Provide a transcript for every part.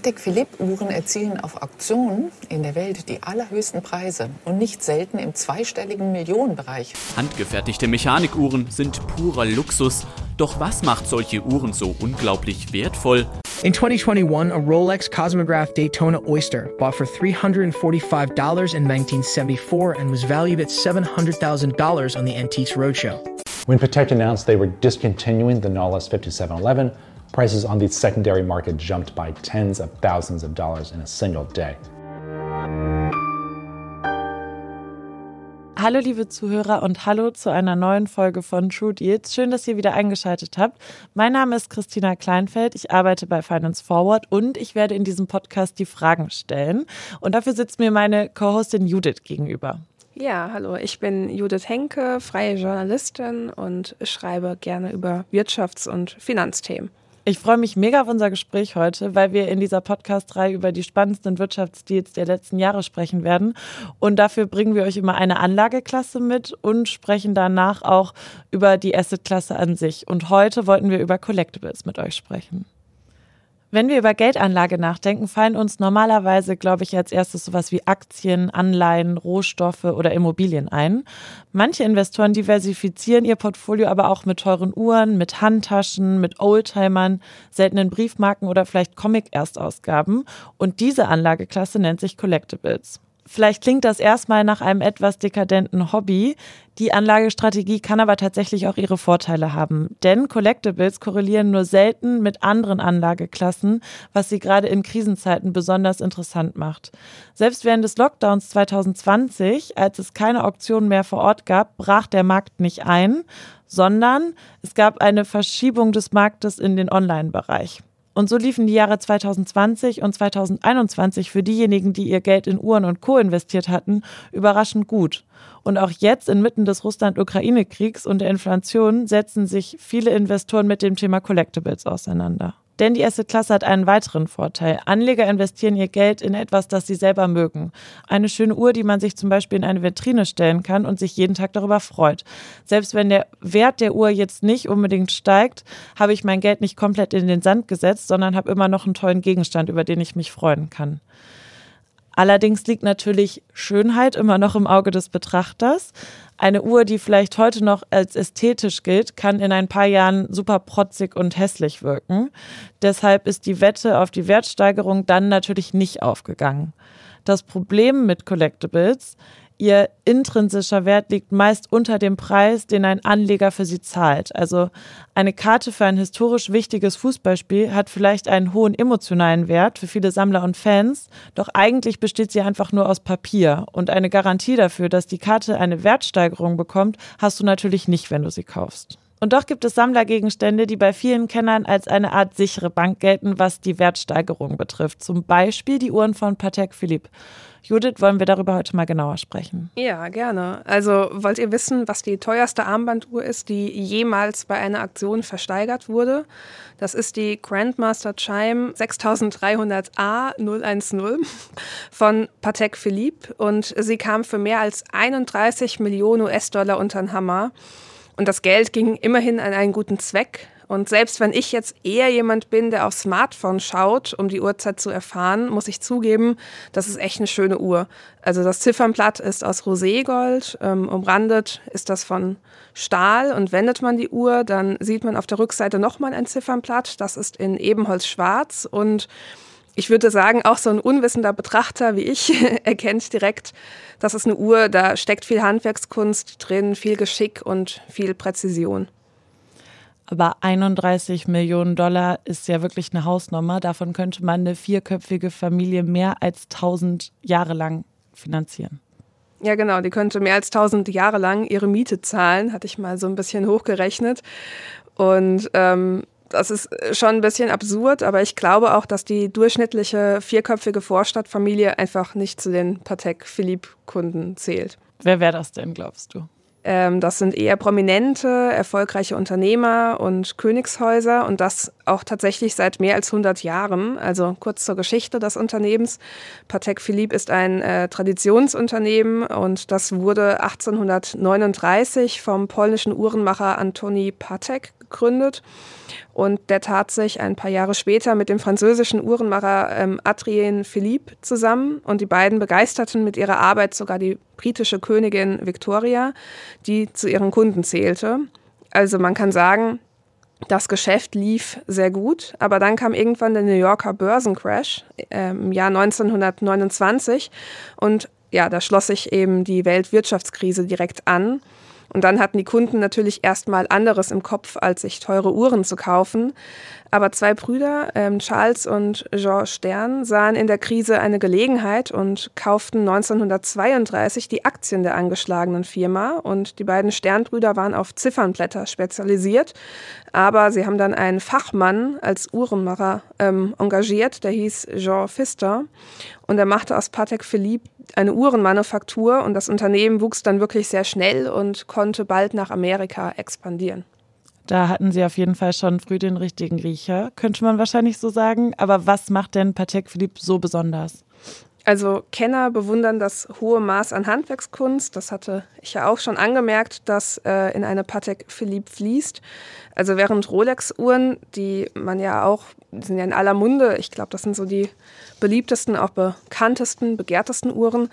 Patek Philippe Uhren erzielen auf Auktionen in der Welt die allerhöchsten Preise und nicht selten im zweistelligen Millionenbereich. Handgefertigte Mechanikuhren sind purer Luxus. Doch was macht solche Uhren so unglaublich wertvoll? In 2021, a Rolex Cosmograph Daytona Oyster bought for $345 in 1974 and was valued at $700,000 on the Antiques Roadshow. When Patek announced they were discontinuing the Nautilus 5711, prices on the secondary market jumped by tens of thousands of dollars in a single day. Hallo liebe Zuhörer und hallo zu einer neuen Folge von True Deals. Schön, dass ihr wieder eingeschaltet habt. Mein Name ist Christina Kleinfeld, ich arbeite bei Finance Forward und ich werde in diesem Podcast die Fragen stellen. Und dafür sitzt mir meine Co-Hostin Judith gegenüber. Ja, hallo, ich bin Judith Henke, freie Journalistin und schreibe gerne über Wirtschafts- und Finanzthemen. Ich freue mich mega auf unser Gespräch heute, weil wir in dieser Podcast-Reihe über die spannendsten Wirtschaftsdeals der letzten Jahre sprechen werden. Und dafür bringen wir euch immer eine Anlageklasse mit und sprechen danach auch über die Assetklasse an sich. Und heute wollten wir über Collectibles mit euch sprechen. Wenn wir über Geldanlage nachdenken, fallen uns normalerweise, glaube ich, als erstes sowas wie Aktien, Anleihen, Rohstoffe oder Immobilien ein. Manche Investoren diversifizieren ihr Portfolio aber auch mit teuren Uhren, mit Handtaschen, mit Oldtimern, seltenen Briefmarken oder vielleicht Comic-Erstausgaben. Und diese Anlageklasse nennt sich Collectibles. Vielleicht klingt das erstmal nach einem etwas dekadenten Hobby. Die Anlagestrategie kann aber tatsächlich auch ihre Vorteile haben. Denn Collectibles korrelieren nur selten mit anderen Anlageklassen, was sie gerade in Krisenzeiten besonders interessant macht. Selbst während des Lockdowns 2020, als es keine Auktionen mehr vor Ort gab, brach der Markt nicht ein, sondern es gab eine Verschiebung des Marktes in den Online-Bereich. Und so liefen die Jahre 2020 und 2021 für diejenigen, die ihr Geld in Uhren und Co. investiert hatten, überraschend gut. Und auch jetzt inmitten des Russland-Ukraine-Kriegs und der Inflation setzen sich viele Investoren mit dem Thema Collectibles auseinander. Denn die Asset-Klasse hat einen weiteren Vorteil. Anleger investieren ihr Geld in etwas, das sie selber mögen. Eine schöne Uhr, die man sich zum Beispiel in eine Vitrine stellen kann und sich jeden Tag darüber freut. Selbst wenn der Wert der Uhr jetzt nicht unbedingt steigt, habe ich mein Geld nicht komplett in den Sand gesetzt, sondern habe immer noch einen tollen Gegenstand, über den ich mich freuen kann. Allerdings liegt natürlich Schönheit immer noch im Auge des Betrachters. Eine Uhr, die vielleicht heute noch als ästhetisch gilt, kann in ein paar Jahren super protzig und hässlich wirken. Deshalb ist die Wette auf die Wertsteigerung dann natürlich nicht aufgegangen. Das Problem mit Collectibles ihr intrinsischer Wert liegt meist unter dem Preis, den ein Anleger für sie zahlt. Also eine Karte für ein historisch wichtiges Fußballspiel hat vielleicht einen hohen emotionalen Wert für viele Sammler und Fans, doch eigentlich besteht sie einfach nur aus Papier. Und eine Garantie dafür, dass die Karte eine Wertsteigerung bekommt, hast du natürlich nicht, wenn du sie kaufst. Und doch gibt es Sammlergegenstände, die bei vielen Kennern als eine Art sichere Bank gelten, was die Wertsteigerung betrifft. Zum Beispiel die Uhren von Patek Philippe. Judith, wollen wir darüber heute mal genauer sprechen? Ja, gerne. Also wollt ihr wissen, was die teuerste Armbanduhr ist, die jemals bei einer Aktion versteigert wurde? Das ist die Grandmaster Chime 6300A 010 von Patek Philippe und sie kam für mehr als 31 Millionen US-Dollar unter den Hammer. Und das Geld ging immerhin an einen guten Zweck. Und selbst wenn ich jetzt eher jemand bin, der aufs Smartphone schaut, um die Uhrzeit zu erfahren, muss ich zugeben, das ist echt eine schöne Uhr. Also das Ziffernblatt ist aus Roségold, ähm, umrandet ist das von Stahl und wendet man die Uhr, dann sieht man auf der Rückseite nochmal ein Ziffernblatt, das ist in Ebenholz schwarz und ich würde sagen, auch so ein unwissender Betrachter wie ich erkennt direkt, das ist eine Uhr, da steckt viel Handwerkskunst drin, viel Geschick und viel Präzision. Aber 31 Millionen Dollar ist ja wirklich eine Hausnummer. Davon könnte man eine vierköpfige Familie mehr als 1000 Jahre lang finanzieren. Ja, genau. Die könnte mehr als 1000 Jahre lang ihre Miete zahlen, hatte ich mal so ein bisschen hochgerechnet. Und ähm, das ist schon ein bisschen absurd, aber ich glaube auch, dass die durchschnittliche vierköpfige Vorstadtfamilie einfach nicht zu den Patek Philippe-Kunden zählt. Wer wäre das denn, glaubst du? Ähm, das sind eher prominente, erfolgreiche Unternehmer und Königshäuser und das auch tatsächlich seit mehr als 100 Jahren. Also kurz zur Geschichte des Unternehmens. Patek Philippe ist ein äh, Traditionsunternehmen und das wurde 1839 vom polnischen Uhrenmacher Antoni Patek gegründet. Und der tat sich ein paar Jahre später mit dem französischen Uhrenmacher ähm, Adrien Philippe zusammen. Und die beiden begeisterten mit ihrer Arbeit sogar die britische Königin Victoria, die zu ihren Kunden zählte. Also man kann sagen, das Geschäft lief sehr gut, aber dann kam irgendwann der New Yorker Börsencrash äh, im Jahr 1929 und ja, da schloss sich eben die Weltwirtschaftskrise direkt an. Und dann hatten die Kunden natürlich erstmal anderes im Kopf, als sich teure Uhren zu kaufen. Aber zwei Brüder, ähm, Charles und Jean Stern, sahen in der Krise eine Gelegenheit und kauften 1932 die Aktien der angeschlagenen Firma. Und die beiden Sternbrüder waren auf Ziffernblätter spezialisiert. Aber sie haben dann einen Fachmann als Uhrenmacher ähm, engagiert, der hieß Jean Pfister. Und er machte aus Patek Philippe eine Uhrenmanufaktur und das Unternehmen wuchs dann wirklich sehr schnell und konnte bald nach Amerika expandieren. Da hatten sie auf jeden Fall schon früh den richtigen Riecher, könnte man wahrscheinlich so sagen. Aber was macht denn Patek Philippe so besonders? Also Kenner bewundern das hohe Maß an Handwerkskunst. Das hatte ich ja auch schon angemerkt, dass äh, in eine Patek Philippe fließt. Also während Rolex-Uhren, die man ja auch, die sind ja in aller Munde, ich glaube, das sind so die beliebtesten, auch bekanntesten, begehrtesten Uhren.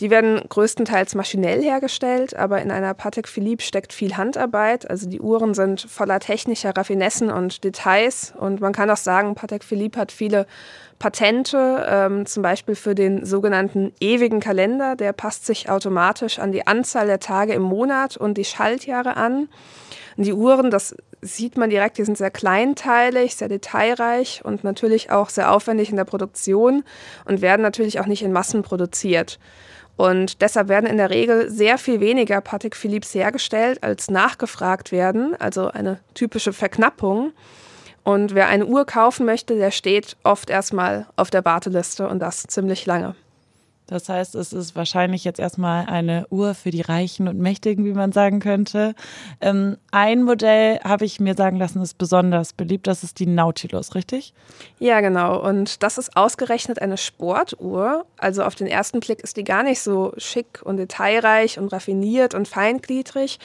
Die werden größtenteils maschinell hergestellt, aber in einer Patek Philippe steckt viel Handarbeit. Also die Uhren sind voller technischer Raffinessen und Details. Und man kann auch sagen, Patek Philippe hat viele Patente, ähm, zum Beispiel für den sogenannten ewigen Kalender. Der passt sich automatisch an die Anzahl der Tage im Monat und die Schaltjahre an. Und die Uhren, das sieht man direkt, die sind sehr kleinteilig, sehr detailreich und natürlich auch sehr aufwendig in der Produktion und werden natürlich auch nicht in Massen produziert. Und deshalb werden in der Regel sehr viel weniger Patek Philips hergestellt, als nachgefragt werden, also eine typische Verknappung. Und wer eine Uhr kaufen möchte, der steht oft erstmal auf der Warteliste und das ziemlich lange. Das heißt, es ist wahrscheinlich jetzt erstmal eine Uhr für die Reichen und Mächtigen, wie man sagen könnte. Ähm, ein Modell habe ich mir sagen lassen, ist besonders beliebt. Das ist die Nautilus, richtig? Ja, genau. Und das ist ausgerechnet eine Sportuhr. Also auf den ersten Blick ist die gar nicht so schick und detailreich und raffiniert und feingliedrig,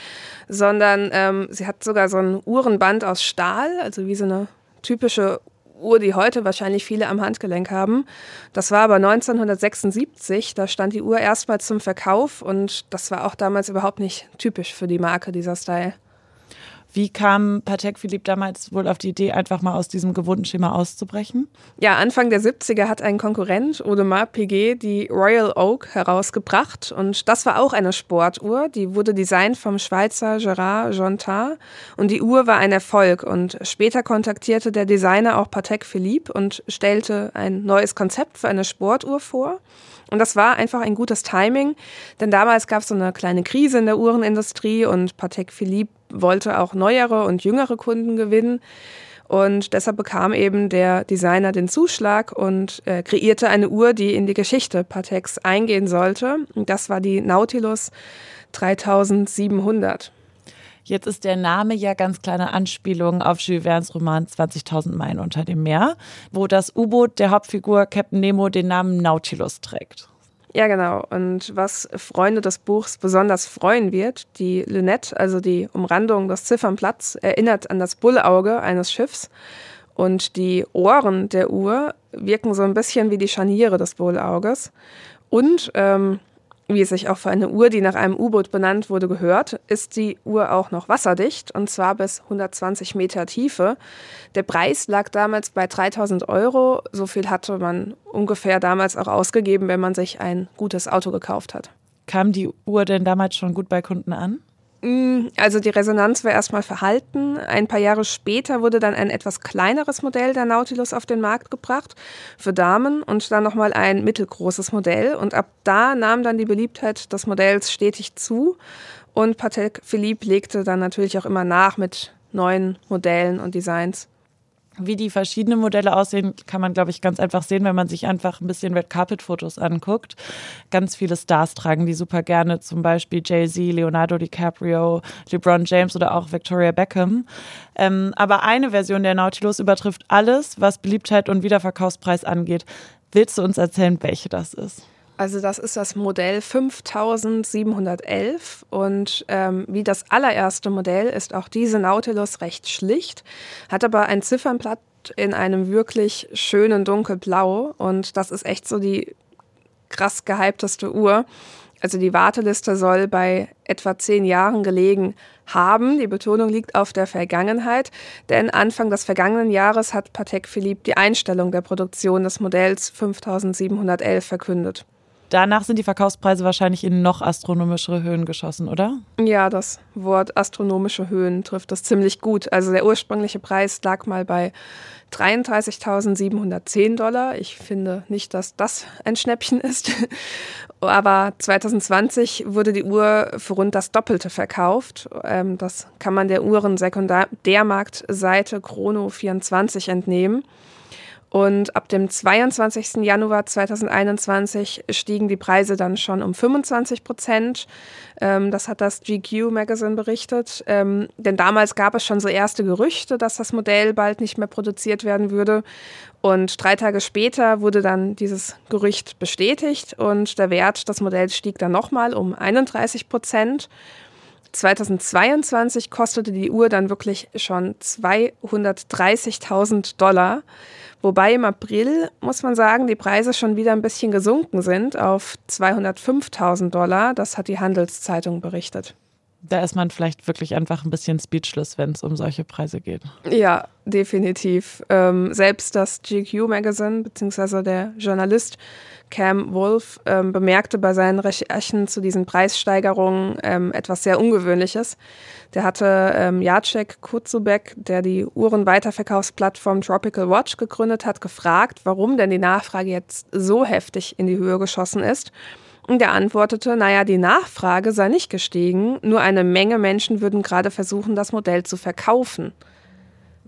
sondern ähm, sie hat sogar so ein Uhrenband aus Stahl, also wie so eine typische Uhr, die heute wahrscheinlich viele am Handgelenk haben. Das war aber 1976, da stand die Uhr erstmal zum Verkauf und das war auch damals überhaupt nicht typisch für die Marke, dieser Style. Wie kam Patek Philippe damals wohl auf die Idee, einfach mal aus diesem gewohnten Schema auszubrechen? Ja, Anfang der 70er hat ein Konkurrent, Audemars Piguet, die Royal Oak herausgebracht. Und das war auch eine Sportuhr. Die wurde designt vom Schweizer Gerard Jontin. Und die Uhr war ein Erfolg. Und später kontaktierte der Designer auch Patek Philippe und stellte ein neues Konzept für eine Sportuhr vor. Und das war einfach ein gutes Timing, denn damals gab es so eine kleine Krise in der Uhrenindustrie und Patek Philippe wollte auch neuere und jüngere Kunden gewinnen. Und deshalb bekam eben der Designer den Zuschlag und äh, kreierte eine Uhr, die in die Geschichte Pateks eingehen sollte. Und das war die Nautilus 3700. Jetzt ist der Name ja ganz kleine Anspielung auf Jules Verne's Roman 20.000 Meilen unter dem Meer, wo das U-Boot der Hauptfigur Captain Nemo den Namen Nautilus trägt. Ja, genau. Und was Freunde des Buchs besonders freuen wird, die Lünette, also die Umrandung des Ziffernblatts, erinnert an das Bullauge eines Schiffs. Und die Ohren der Uhr wirken so ein bisschen wie die Scharniere des Bullauges. Und ähm, wie es sich auch für eine Uhr, die nach einem U-Boot benannt wurde, gehört, ist die Uhr auch noch wasserdicht und zwar bis 120 Meter Tiefe. Der Preis lag damals bei 3000 Euro. So viel hatte man ungefähr damals auch ausgegeben, wenn man sich ein gutes Auto gekauft hat. Kam die Uhr denn damals schon gut bei Kunden an? Mm, also die Resonanz war erstmal verhalten. Ein paar Jahre später wurde dann ein etwas kleineres Modell der Nautilus auf den Markt gebracht für Damen und dann nochmal ein mittelgroßes Modell. Und ab da nahm dann die Beliebtheit des Modells stetig zu. Und Patek Philippe legte dann natürlich auch immer nach mit neuen Modellen und Designs. Wie die verschiedenen Modelle aussehen, kann man, glaube ich, ganz einfach sehen, wenn man sich einfach ein bisschen Red Carpet Fotos anguckt. Ganz viele Stars tragen die super gerne, zum Beispiel Jay-Z, Leonardo DiCaprio, LeBron James oder auch Victoria Beckham. Ähm, aber eine Version der Nautilus übertrifft alles, was Beliebtheit und Wiederverkaufspreis angeht. Willst du uns erzählen, welche das ist? Also das ist das Modell 5711 und ähm, wie das allererste Modell ist auch diese Nautilus recht schlicht, hat aber ein Ziffernblatt in einem wirklich schönen dunkelblau und das ist echt so die krass gehypteste Uhr. Also die Warteliste soll bei etwa zehn Jahren gelegen haben. Die Betonung liegt auf der Vergangenheit, denn Anfang des vergangenen Jahres hat Patek Philippe die Einstellung der Produktion des Modells 5711 verkündet. Danach sind die Verkaufspreise wahrscheinlich in noch astronomischere Höhen geschossen, oder? Ja, das Wort astronomische Höhen trifft das ziemlich gut. Also der ursprüngliche Preis lag mal bei 33.710 Dollar. Ich finde nicht, dass das ein Schnäppchen ist. Aber 2020 wurde die Uhr für rund das Doppelte verkauft. Ähm, das kann man der Uhrensekundärmarktseite Chrono24 entnehmen. Und ab dem 22. Januar 2021 stiegen die Preise dann schon um 25 Prozent. Ähm, das hat das GQ Magazine berichtet. Ähm, denn damals gab es schon so erste Gerüchte, dass das Modell bald nicht mehr produziert werden würde. Und drei Tage später wurde dann dieses Gerücht bestätigt und der Wert des Modells stieg dann nochmal um 31 Prozent. 2022 kostete die Uhr dann wirklich schon 230.000 Dollar. Wobei im April, muss man sagen, die Preise schon wieder ein bisschen gesunken sind auf 205.000 Dollar. Das hat die Handelszeitung berichtet. Da ist man vielleicht wirklich einfach ein bisschen speechless, wenn es um solche Preise geht. Ja, definitiv. Ähm, selbst das GQ Magazine, beziehungsweise der Journalist Cam Wolf, ähm, bemerkte bei seinen Recherchen zu diesen Preissteigerungen ähm, etwas sehr Ungewöhnliches. Der hatte ähm, Jacek Kurzubek, der die Uhrenweiterverkaufsplattform Tropical Watch gegründet hat, gefragt, warum denn die Nachfrage jetzt so heftig in die Höhe geschossen ist. Und er antwortete, naja, die Nachfrage sei nicht gestiegen, nur eine Menge Menschen würden gerade versuchen, das Modell zu verkaufen.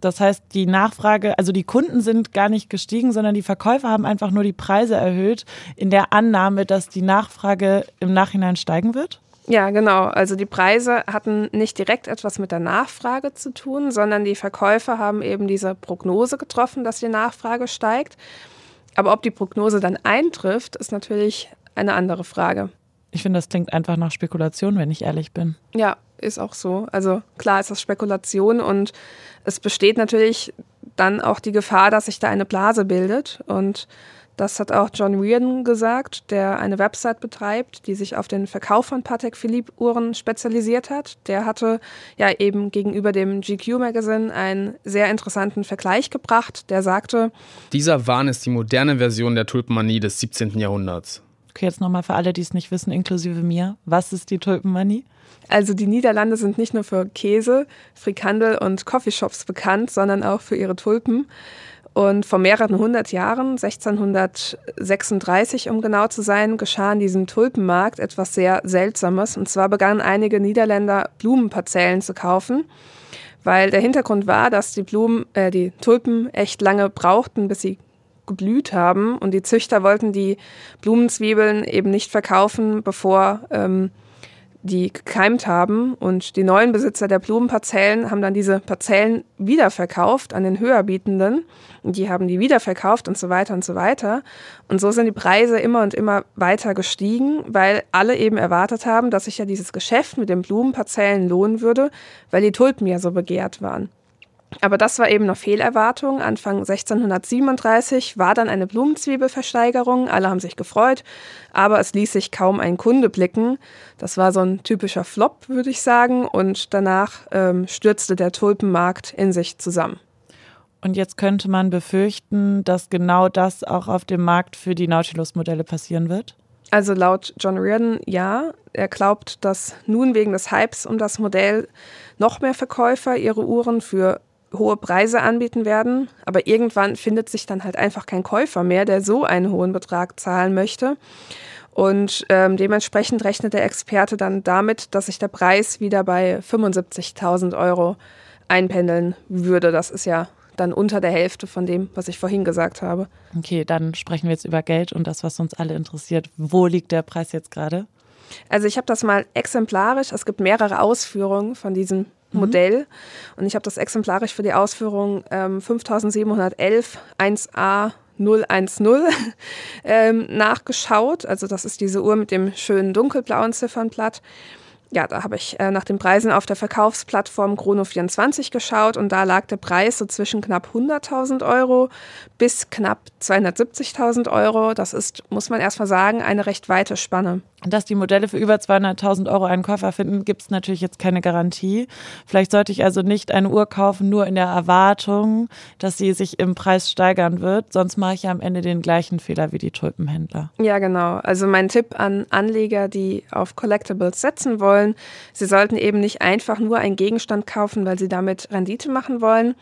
Das heißt, die Nachfrage, also die Kunden sind gar nicht gestiegen, sondern die Verkäufer haben einfach nur die Preise erhöht in der Annahme, dass die Nachfrage im Nachhinein steigen wird? Ja, genau. Also die Preise hatten nicht direkt etwas mit der Nachfrage zu tun, sondern die Verkäufer haben eben diese Prognose getroffen, dass die Nachfrage steigt. Aber ob die Prognose dann eintrifft, ist natürlich eine andere Frage. Ich finde, das klingt einfach nach Spekulation, wenn ich ehrlich bin. Ja, ist auch so. Also klar ist das Spekulation und es besteht natürlich dann auch die Gefahr, dass sich da eine Blase bildet. Und das hat auch John Reardon gesagt, der eine Website betreibt, die sich auf den Verkauf von Patek Philippe Uhren spezialisiert hat. Der hatte ja eben gegenüber dem GQ Magazine einen sehr interessanten Vergleich gebracht. Der sagte, dieser Wahn ist die moderne Version der Tulpenmanie des 17. Jahrhunderts. Jetzt nochmal für alle, die es nicht wissen, inklusive mir. Was ist die Tulpenmanie? Also die Niederlande sind nicht nur für Käse, Frikandel und Coffeeshops bekannt, sondern auch für ihre Tulpen. Und vor mehreren hundert Jahren, 1636 um genau zu sein, geschah in diesem Tulpenmarkt etwas sehr Seltsames. Und zwar begannen einige Niederländer Blumenparzellen zu kaufen, weil der Hintergrund war, dass die Blumen, äh, die Tulpen echt lange brauchten, bis sie geblüht haben. Und die Züchter wollten die Blumenzwiebeln eben nicht verkaufen, bevor ähm, die gekeimt haben. Und die neuen Besitzer der Blumenparzellen haben dann diese Parzellen wiederverkauft an den Höherbietenden. Und die haben die wiederverkauft und so weiter und so weiter. Und so sind die Preise immer und immer weiter gestiegen, weil alle eben erwartet haben, dass sich ja dieses Geschäft mit den Blumenparzellen lohnen würde, weil die Tulpen ja so begehrt waren. Aber das war eben noch Fehlerwartung. Anfang 1637 war dann eine Blumenzwiebelversteigerung. Alle haben sich gefreut, aber es ließ sich kaum ein Kunde blicken. Das war so ein typischer Flop, würde ich sagen. Und danach ähm, stürzte der Tulpenmarkt in sich zusammen. Und jetzt könnte man befürchten, dass genau das auch auf dem Markt für die Nautilus-Modelle passieren wird? Also laut John Reardon ja. Er glaubt, dass nun wegen des Hypes um das Modell noch mehr Verkäufer ihre Uhren für hohe Preise anbieten werden. Aber irgendwann findet sich dann halt einfach kein Käufer mehr, der so einen hohen Betrag zahlen möchte. Und ähm, dementsprechend rechnet der Experte dann damit, dass sich der Preis wieder bei 75.000 Euro einpendeln würde. Das ist ja dann unter der Hälfte von dem, was ich vorhin gesagt habe. Okay, dann sprechen wir jetzt über Geld und das, was uns alle interessiert. Wo liegt der Preis jetzt gerade? Also ich habe das mal exemplarisch, es gibt mehrere Ausführungen von diesem mhm. Modell und ich habe das exemplarisch für die Ausführung ähm, 5711 1a 010 ähm, nachgeschaut. Also das ist diese Uhr mit dem schönen dunkelblauen Ziffernblatt ja, da habe ich äh, nach den Preisen auf der Verkaufsplattform Chrono24 geschaut und da lag der Preis so zwischen knapp 100.000 Euro bis knapp 270.000 Euro. Das ist, muss man erstmal sagen, eine recht weite Spanne. Dass die Modelle für über 200.000 Euro einen Käufer finden, gibt es natürlich jetzt keine Garantie. Vielleicht sollte ich also nicht eine Uhr kaufen, nur in der Erwartung, dass sie sich im Preis steigern wird. Sonst mache ich ja am Ende den gleichen Fehler wie die Tulpenhändler. Ja, genau. Also mein Tipp an Anleger, die auf Collectibles setzen wollen, sie sollten eben nicht einfach nur einen Gegenstand kaufen, weil sie damit Rendite machen wollen,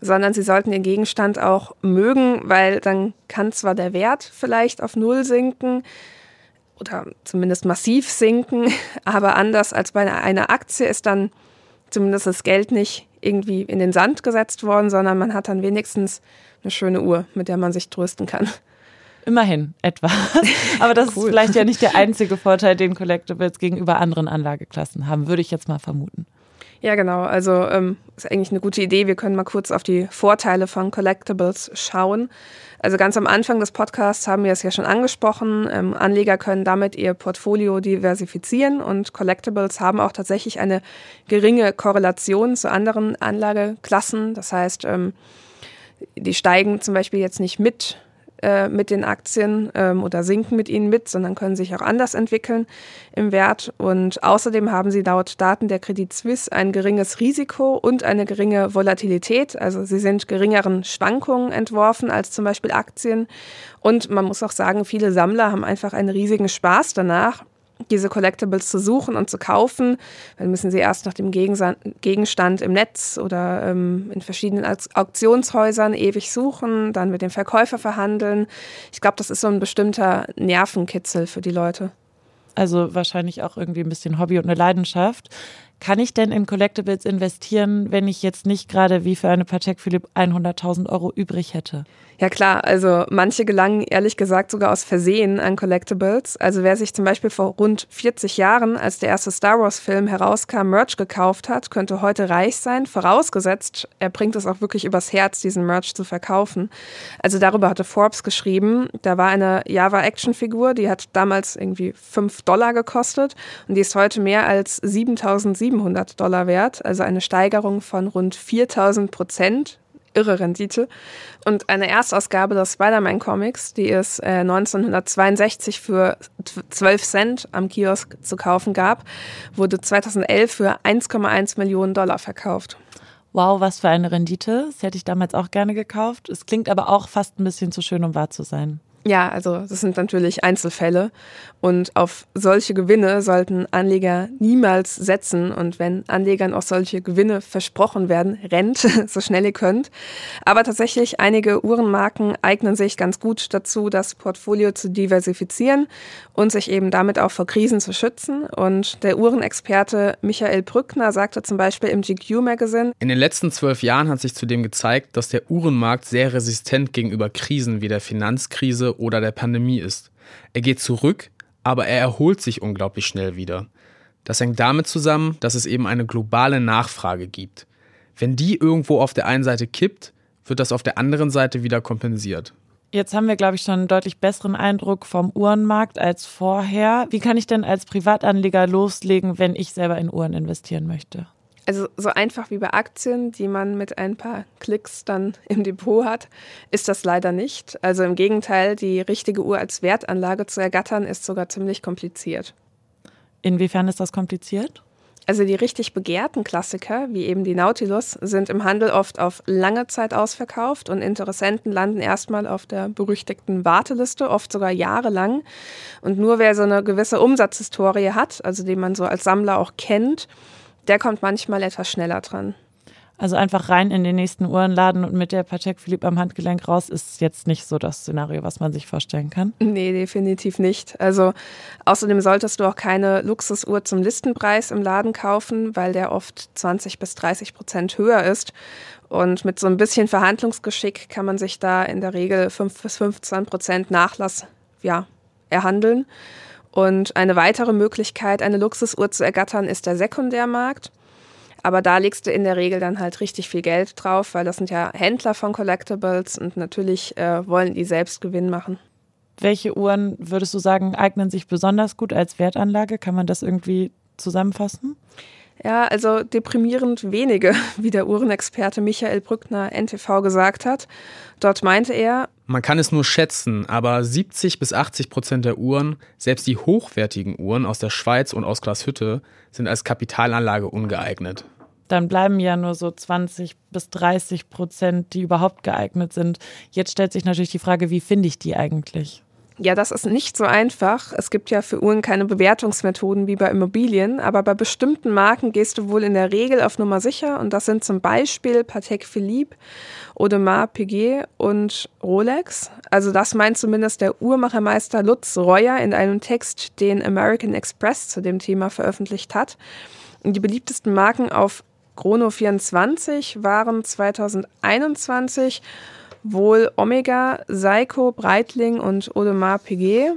sondern sie sollten den Gegenstand auch mögen, weil dann kann zwar der Wert vielleicht auf Null sinken, oder zumindest massiv sinken. Aber anders als bei einer Aktie ist dann zumindest das Geld nicht irgendwie in den Sand gesetzt worden, sondern man hat dann wenigstens eine schöne Uhr, mit der man sich trösten kann. Immerhin etwas. Aber das cool. ist vielleicht ja nicht der einzige Vorteil, den Collectibles gegenüber anderen Anlageklassen haben, würde ich jetzt mal vermuten. Ja, genau. Also ähm, ist eigentlich eine gute Idee. Wir können mal kurz auf die Vorteile von Collectibles schauen. Also ganz am Anfang des Podcasts haben wir es ja schon angesprochen. Ähm, Anleger können damit ihr Portfolio diversifizieren und Collectibles haben auch tatsächlich eine geringe Korrelation zu anderen Anlageklassen. Das heißt, ähm, die steigen zum Beispiel jetzt nicht mit äh, mit den Aktien ähm, oder sinken mit ihnen mit, sondern können sich auch anders entwickeln im Wert. Und außerdem haben sie laut Daten der Credit Suisse ein geringes Risiko und eine geringe Volatilität. Also sie sind geringeren Schwankungen entworfen als zum Beispiel Aktien. Und man muss auch sagen, viele Sammler haben einfach einen riesigen Spaß danach, diese Collectibles zu suchen und zu kaufen. Dann müssen sie erst nach dem Gegenstand im Netz oder ähm, in verschiedenen Auktionshäusern ewig suchen, dann mit dem Verkäufer verhandeln. Ich glaube, das ist so ein bestimmter Nervenkitzel für die Leute. Also wahrscheinlich auch irgendwie ein bisschen Hobby und eine Leidenschaft. Kann ich denn in Collectibles investieren, wenn ich jetzt nicht gerade wie für eine Patek Philipp 100.000 Euro übrig hätte? Ja klar, also manche gelangen ehrlich gesagt sogar aus Versehen an Collectibles. Also wer sich zum Beispiel vor rund 40 Jahren, als der erste Star Wars-Film herauskam, Merch gekauft hat, könnte heute reich sein, vorausgesetzt, er bringt es auch wirklich übers Herz, diesen Merch zu verkaufen. Also darüber hatte Forbes geschrieben, da war eine Java-Action-Figur, die hat damals irgendwie 5 Dollar gekostet und die ist heute mehr als 7700 Dollar wert, also eine Steigerung von rund 4000 Prozent irre Rendite. Und eine Erstausgabe des Spider-Man-Comics, die es äh, 1962 für 12 Cent am Kiosk zu kaufen gab, wurde 2011 für 1,1 Millionen Dollar verkauft. Wow, was für eine Rendite. Das hätte ich damals auch gerne gekauft. Es klingt aber auch fast ein bisschen zu schön, um wahr zu sein. Ja, also das sind natürlich Einzelfälle und auf solche Gewinne sollten Anleger niemals setzen und wenn Anlegern auch solche Gewinne versprochen werden, rennt so schnell ihr könnt. Aber tatsächlich einige Uhrenmarken eignen sich ganz gut dazu, das Portfolio zu diversifizieren und sich eben damit auch vor Krisen zu schützen. Und der Uhrenexperte Michael Brückner sagte zum Beispiel im GQ Magazine, in den letzten zwölf Jahren hat sich zudem gezeigt, dass der Uhrenmarkt sehr resistent gegenüber Krisen wie der Finanzkrise oder der Pandemie ist. Er geht zurück, aber er erholt sich unglaublich schnell wieder. Das hängt damit zusammen, dass es eben eine globale Nachfrage gibt. Wenn die irgendwo auf der einen Seite kippt, wird das auf der anderen Seite wieder kompensiert. Jetzt haben wir, glaube ich, schon einen deutlich besseren Eindruck vom Uhrenmarkt als vorher. Wie kann ich denn als Privatanleger loslegen, wenn ich selber in Uhren investieren möchte? Also so einfach wie bei Aktien, die man mit ein paar Klicks dann im Depot hat, ist das leider nicht. Also im Gegenteil, die richtige Uhr als Wertanlage zu ergattern, ist sogar ziemlich kompliziert. Inwiefern ist das kompliziert? Also die richtig begehrten Klassiker, wie eben die Nautilus, sind im Handel oft auf lange Zeit ausverkauft und Interessenten landen erstmal auf der berüchtigten Warteliste, oft sogar jahrelang. Und nur wer so eine gewisse Umsatzhistorie hat, also den man so als Sammler auch kennt, der kommt manchmal etwas schneller dran. Also einfach rein in den nächsten Uhrenladen und mit der Patek Philippe am Handgelenk raus ist jetzt nicht so das Szenario, was man sich vorstellen kann. Nee, definitiv nicht. Also außerdem solltest du auch keine Luxusuhr zum Listenpreis im Laden kaufen, weil der oft 20 bis 30 Prozent höher ist. Und mit so ein bisschen Verhandlungsgeschick kann man sich da in der Regel 5 bis 15 Prozent Nachlass ja, erhandeln. Und eine weitere Möglichkeit, eine Luxusuhr zu ergattern, ist der Sekundärmarkt. Aber da legst du in der Regel dann halt richtig viel Geld drauf, weil das sind ja Händler von Collectibles und natürlich äh, wollen die selbst Gewinn machen. Welche Uhren würdest du sagen, eignen sich besonders gut als Wertanlage? Kann man das irgendwie zusammenfassen? Ja, also deprimierend wenige, wie der Uhrenexperte Michael Brückner NTV gesagt hat. Dort meinte er, man kann es nur schätzen, aber 70 bis 80 Prozent der Uhren, selbst die hochwertigen Uhren aus der Schweiz und aus Glashütte, sind als Kapitalanlage ungeeignet. Dann bleiben ja nur so 20 bis 30 Prozent, die überhaupt geeignet sind. Jetzt stellt sich natürlich die Frage, wie finde ich die eigentlich? Ja, das ist nicht so einfach. Es gibt ja für Uhren keine Bewertungsmethoden wie bei Immobilien, aber bei bestimmten Marken gehst du wohl in der Regel auf Nummer sicher und das sind zum Beispiel Patek Philippe, Audemars Piguet und Rolex. Also das meint zumindest der Uhrmachermeister Lutz Reuer in einem Text, den American Express zu dem Thema veröffentlicht hat. Und die beliebtesten Marken auf Chrono 24 waren 2021 wohl Omega, Seiko, Breitling und Audemars Piguet.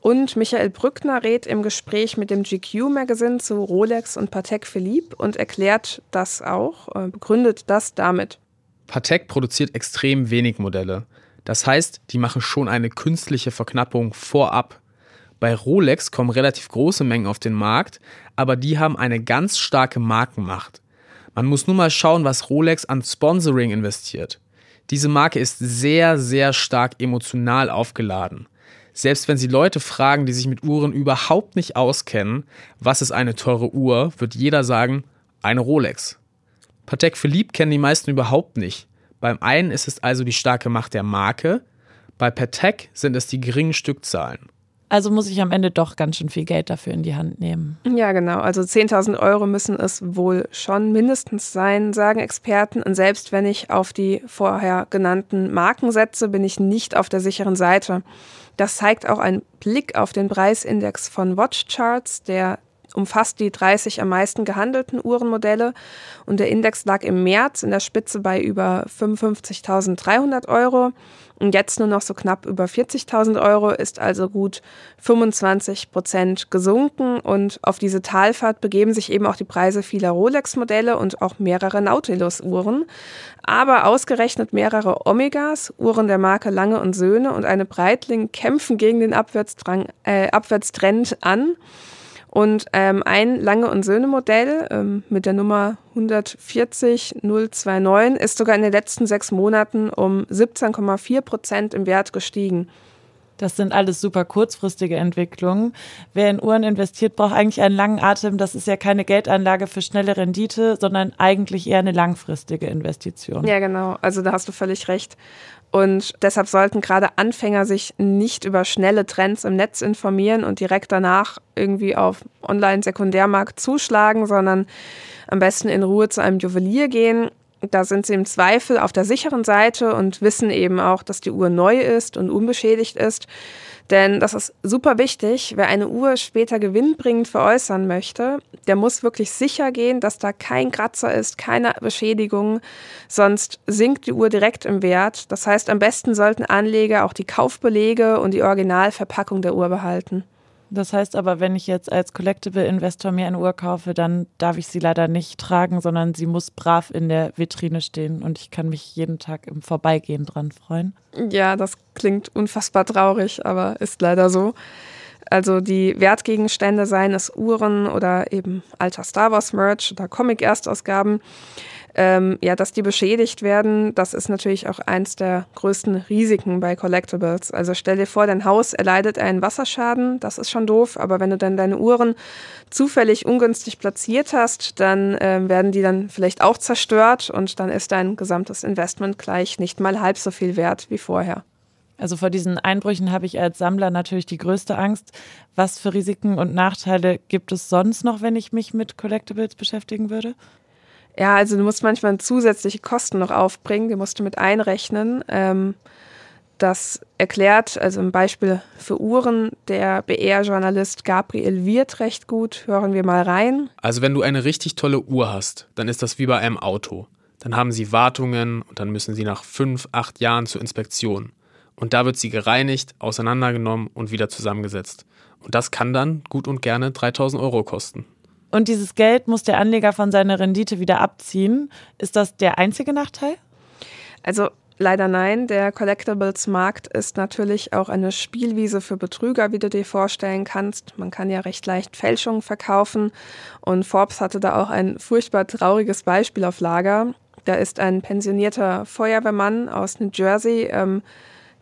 Und Michael Brückner rät im Gespräch mit dem GQ-Magazin zu Rolex und Patek Philippe und erklärt das auch, äh, begründet das damit. Patek produziert extrem wenig Modelle. Das heißt, die machen schon eine künstliche Verknappung vorab. Bei Rolex kommen relativ große Mengen auf den Markt, aber die haben eine ganz starke Markenmacht. Man muss nur mal schauen, was Rolex an Sponsoring investiert. Diese Marke ist sehr, sehr stark emotional aufgeladen. Selbst wenn Sie Leute fragen, die sich mit Uhren überhaupt nicht auskennen, was ist eine teure Uhr, wird jeder sagen, eine Rolex. Patek Philippe kennen die meisten überhaupt nicht. Beim einen ist es also die starke Macht der Marke, bei Patek sind es die geringen Stückzahlen. Also muss ich am Ende doch ganz schön viel Geld dafür in die Hand nehmen. Ja, genau. Also 10.000 Euro müssen es wohl schon mindestens sein, sagen Experten. Und selbst wenn ich auf die vorher genannten Marken setze, bin ich nicht auf der sicheren Seite. Das zeigt auch ein Blick auf den Preisindex von Watchcharts, der umfasst die 30 am meisten gehandelten Uhrenmodelle und der Index lag im März in der Spitze bei über 55.300 Euro und jetzt nur noch so knapp über 40.000 Euro, ist also gut 25 Prozent gesunken und auf diese Talfahrt begeben sich eben auch die Preise vieler Rolex-Modelle und auch mehrere Nautilus-Uhren. Aber ausgerechnet mehrere Omegas, Uhren der Marke Lange und Söhne und eine Breitling kämpfen gegen den Abwärtsdrang, äh, Abwärtstrend an. Und ähm, ein Lange und Söhne Modell ähm, mit der Nummer 140029 ist sogar in den letzten sechs Monaten um 17,4 Prozent im Wert gestiegen. Das sind alles super kurzfristige Entwicklungen. Wer in Uhren investiert, braucht eigentlich einen langen Atem. Das ist ja keine Geldanlage für schnelle Rendite, sondern eigentlich eher eine langfristige Investition. Ja, genau. Also da hast du völlig recht. Und deshalb sollten gerade Anfänger sich nicht über schnelle Trends im Netz informieren und direkt danach irgendwie auf Online-Sekundärmarkt zuschlagen, sondern am besten in Ruhe zu einem Juwelier gehen. Da sind sie im Zweifel auf der sicheren Seite und wissen eben auch, dass die Uhr neu ist und unbeschädigt ist. Denn das ist super wichtig. Wer eine Uhr später gewinnbringend veräußern möchte, der muss wirklich sicher gehen, dass da kein Kratzer ist, keine Beschädigung. Sonst sinkt die Uhr direkt im Wert. Das heißt, am besten sollten Anleger auch die Kaufbelege und die Originalverpackung der Uhr behalten. Das heißt aber, wenn ich jetzt als Collectible-Investor mir eine Uhr kaufe, dann darf ich sie leider nicht tragen, sondern sie muss brav in der Vitrine stehen und ich kann mich jeden Tag im Vorbeigehen dran freuen. Ja, das klingt unfassbar traurig, aber ist leider so. Also die Wertgegenstände, seien es Uhren oder eben alter Star Wars Merch oder Comic-Erstausgaben, ähm, ja, dass die beschädigt werden, das ist natürlich auch eins der größten Risiken bei Collectibles. Also stell dir vor, dein Haus erleidet einen Wasserschaden, das ist schon doof, aber wenn du dann deine Uhren zufällig ungünstig platziert hast, dann äh, werden die dann vielleicht auch zerstört und dann ist dein gesamtes Investment gleich nicht mal halb so viel wert wie vorher. Also vor diesen Einbrüchen habe ich als Sammler natürlich die größte Angst. Was für Risiken und Nachteile gibt es sonst noch, wenn ich mich mit Collectibles beschäftigen würde? Ja, also du musst manchmal zusätzliche Kosten noch aufbringen, die musst du mit einrechnen. Ähm, das erklärt, also im Beispiel für Uhren, der BR-Journalist Gabriel Wirth recht gut. Hören wir mal rein. Also wenn du eine richtig tolle Uhr hast, dann ist das wie bei einem Auto. Dann haben sie Wartungen und dann müssen sie nach fünf, acht Jahren zur Inspektion. Und da wird sie gereinigt, auseinandergenommen und wieder zusammengesetzt. Und das kann dann gut und gerne 3000 Euro kosten. Und dieses Geld muss der Anleger von seiner Rendite wieder abziehen. Ist das der einzige Nachteil? Also leider nein. Der Collectibles-Markt ist natürlich auch eine Spielwiese für Betrüger, wie du dir vorstellen kannst. Man kann ja recht leicht Fälschungen verkaufen. Und Forbes hatte da auch ein furchtbar trauriges Beispiel auf Lager. Da ist ein pensionierter Feuerwehrmann aus New Jersey. Ähm,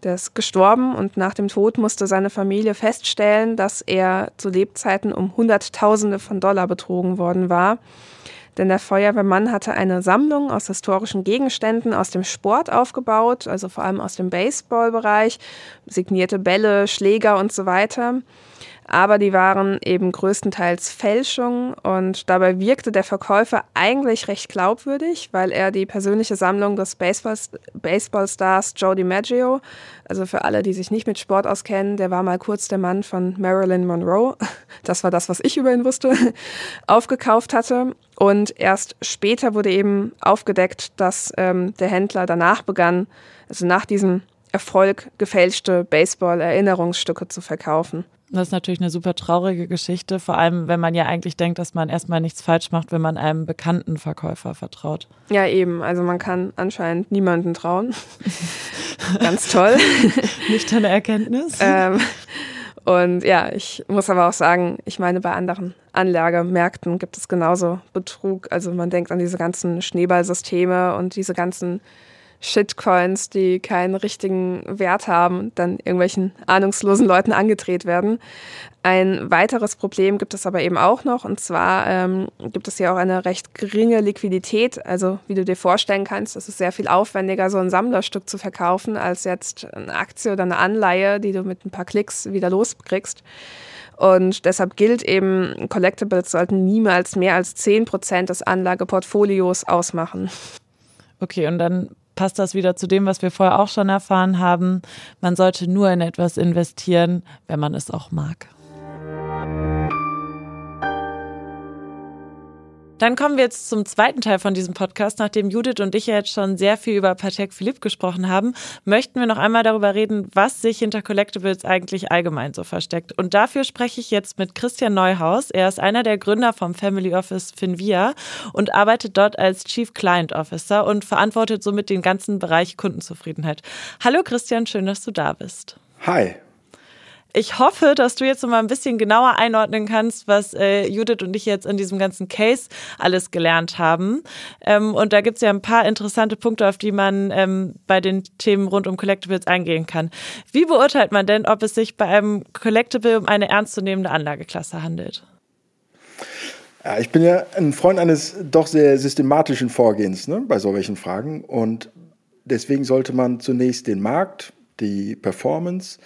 der ist gestorben und nach dem Tod musste seine Familie feststellen, dass er zu Lebzeiten um Hunderttausende von Dollar betrogen worden war. Denn der Feuerwehrmann hatte eine Sammlung aus historischen Gegenständen aus dem Sport aufgebaut, also vor allem aus dem Baseballbereich, signierte Bälle, Schläger und so weiter aber die waren eben größtenteils Fälschungen und dabei wirkte der Verkäufer eigentlich recht glaubwürdig, weil er die persönliche Sammlung des Baseballstars Joe DiMaggio, also für alle, die sich nicht mit Sport auskennen, der war mal kurz der Mann von Marilyn Monroe, das war das, was ich über ihn wusste, aufgekauft hatte. Und erst später wurde eben aufgedeckt, dass ähm, der Händler danach begann, also nach diesem Erfolg gefälschte Baseball-Erinnerungsstücke zu verkaufen. Das ist natürlich eine super traurige Geschichte, vor allem wenn man ja eigentlich denkt, dass man erstmal nichts falsch macht, wenn man einem bekannten Verkäufer vertraut. Ja, eben. Also man kann anscheinend niemanden trauen. Ganz toll. Nicht eine Erkenntnis. Ähm, und ja, ich muss aber auch sagen, ich meine, bei anderen Anlagemärkten gibt es genauso Betrug. Also man denkt an diese ganzen Schneeballsysteme und diese ganzen Shitcoins, die keinen richtigen Wert haben, dann irgendwelchen ahnungslosen Leuten angedreht werden. Ein weiteres Problem gibt es aber eben auch noch, und zwar ähm, gibt es ja auch eine recht geringe Liquidität. Also wie du dir vorstellen kannst, es ist sehr viel aufwendiger, so ein Sammlerstück zu verkaufen, als jetzt eine Aktie oder eine Anleihe, die du mit ein paar Klicks wieder loskriegst. Und deshalb gilt eben, Collectibles sollten niemals mehr als 10% des Anlageportfolios ausmachen. Okay, und dann passt das wieder zu dem, was wir vorher auch schon erfahren haben. Man sollte nur in etwas investieren, wenn man es auch mag. Dann kommen wir jetzt zum zweiten Teil von diesem Podcast. Nachdem Judith und ich ja jetzt schon sehr viel über Patek Philippe gesprochen haben, möchten wir noch einmal darüber reden, was sich hinter Collectibles eigentlich allgemein so versteckt. Und dafür spreche ich jetzt mit Christian Neuhaus. Er ist einer der Gründer vom Family Office Finvia und arbeitet dort als Chief Client Officer und verantwortet somit den ganzen Bereich Kundenzufriedenheit. Hallo Christian, schön, dass du da bist. Hi, ich hoffe, dass du jetzt noch mal ein bisschen genauer einordnen kannst, was äh, Judith und ich jetzt in diesem ganzen Case alles gelernt haben. Ähm, und da gibt es ja ein paar interessante Punkte, auf die man ähm, bei den Themen rund um Collectibles eingehen kann. Wie beurteilt man denn, ob es sich bei einem Collectible um eine ernstzunehmende Anlageklasse handelt? Ja, ich bin ja ein Freund eines doch sehr systematischen Vorgehens ne, bei solchen Fragen. Und deswegen sollte man zunächst den Markt, die Performance,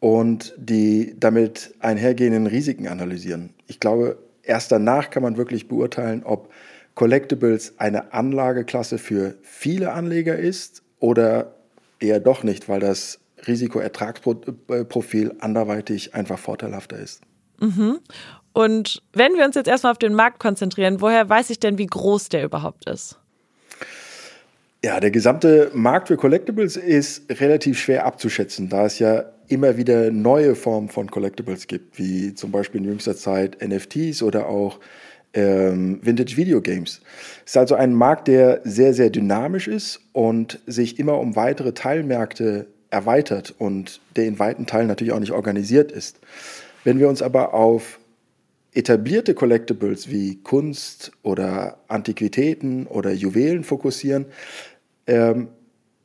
und die damit einhergehenden Risiken analysieren. Ich glaube, erst danach kann man wirklich beurteilen, ob Collectibles eine Anlageklasse für viele Anleger ist oder eher doch nicht, weil das Risikoertragsprofil anderweitig einfach vorteilhafter ist. Mhm. Und wenn wir uns jetzt erstmal auf den Markt konzentrieren, woher weiß ich denn, wie groß der überhaupt ist? Ja, der gesamte Markt für Collectibles ist relativ schwer abzuschätzen, da es ja immer wieder neue Formen von Collectibles gibt, wie zum Beispiel in jüngster Zeit NFTs oder auch ähm, Vintage Video Games. Es ist also ein Markt, der sehr, sehr dynamisch ist und sich immer um weitere Teilmärkte erweitert und der in weiten Teilen natürlich auch nicht organisiert ist. Wenn wir uns aber auf etablierte Collectibles wie Kunst oder Antiquitäten oder Juwelen fokussieren, ähm,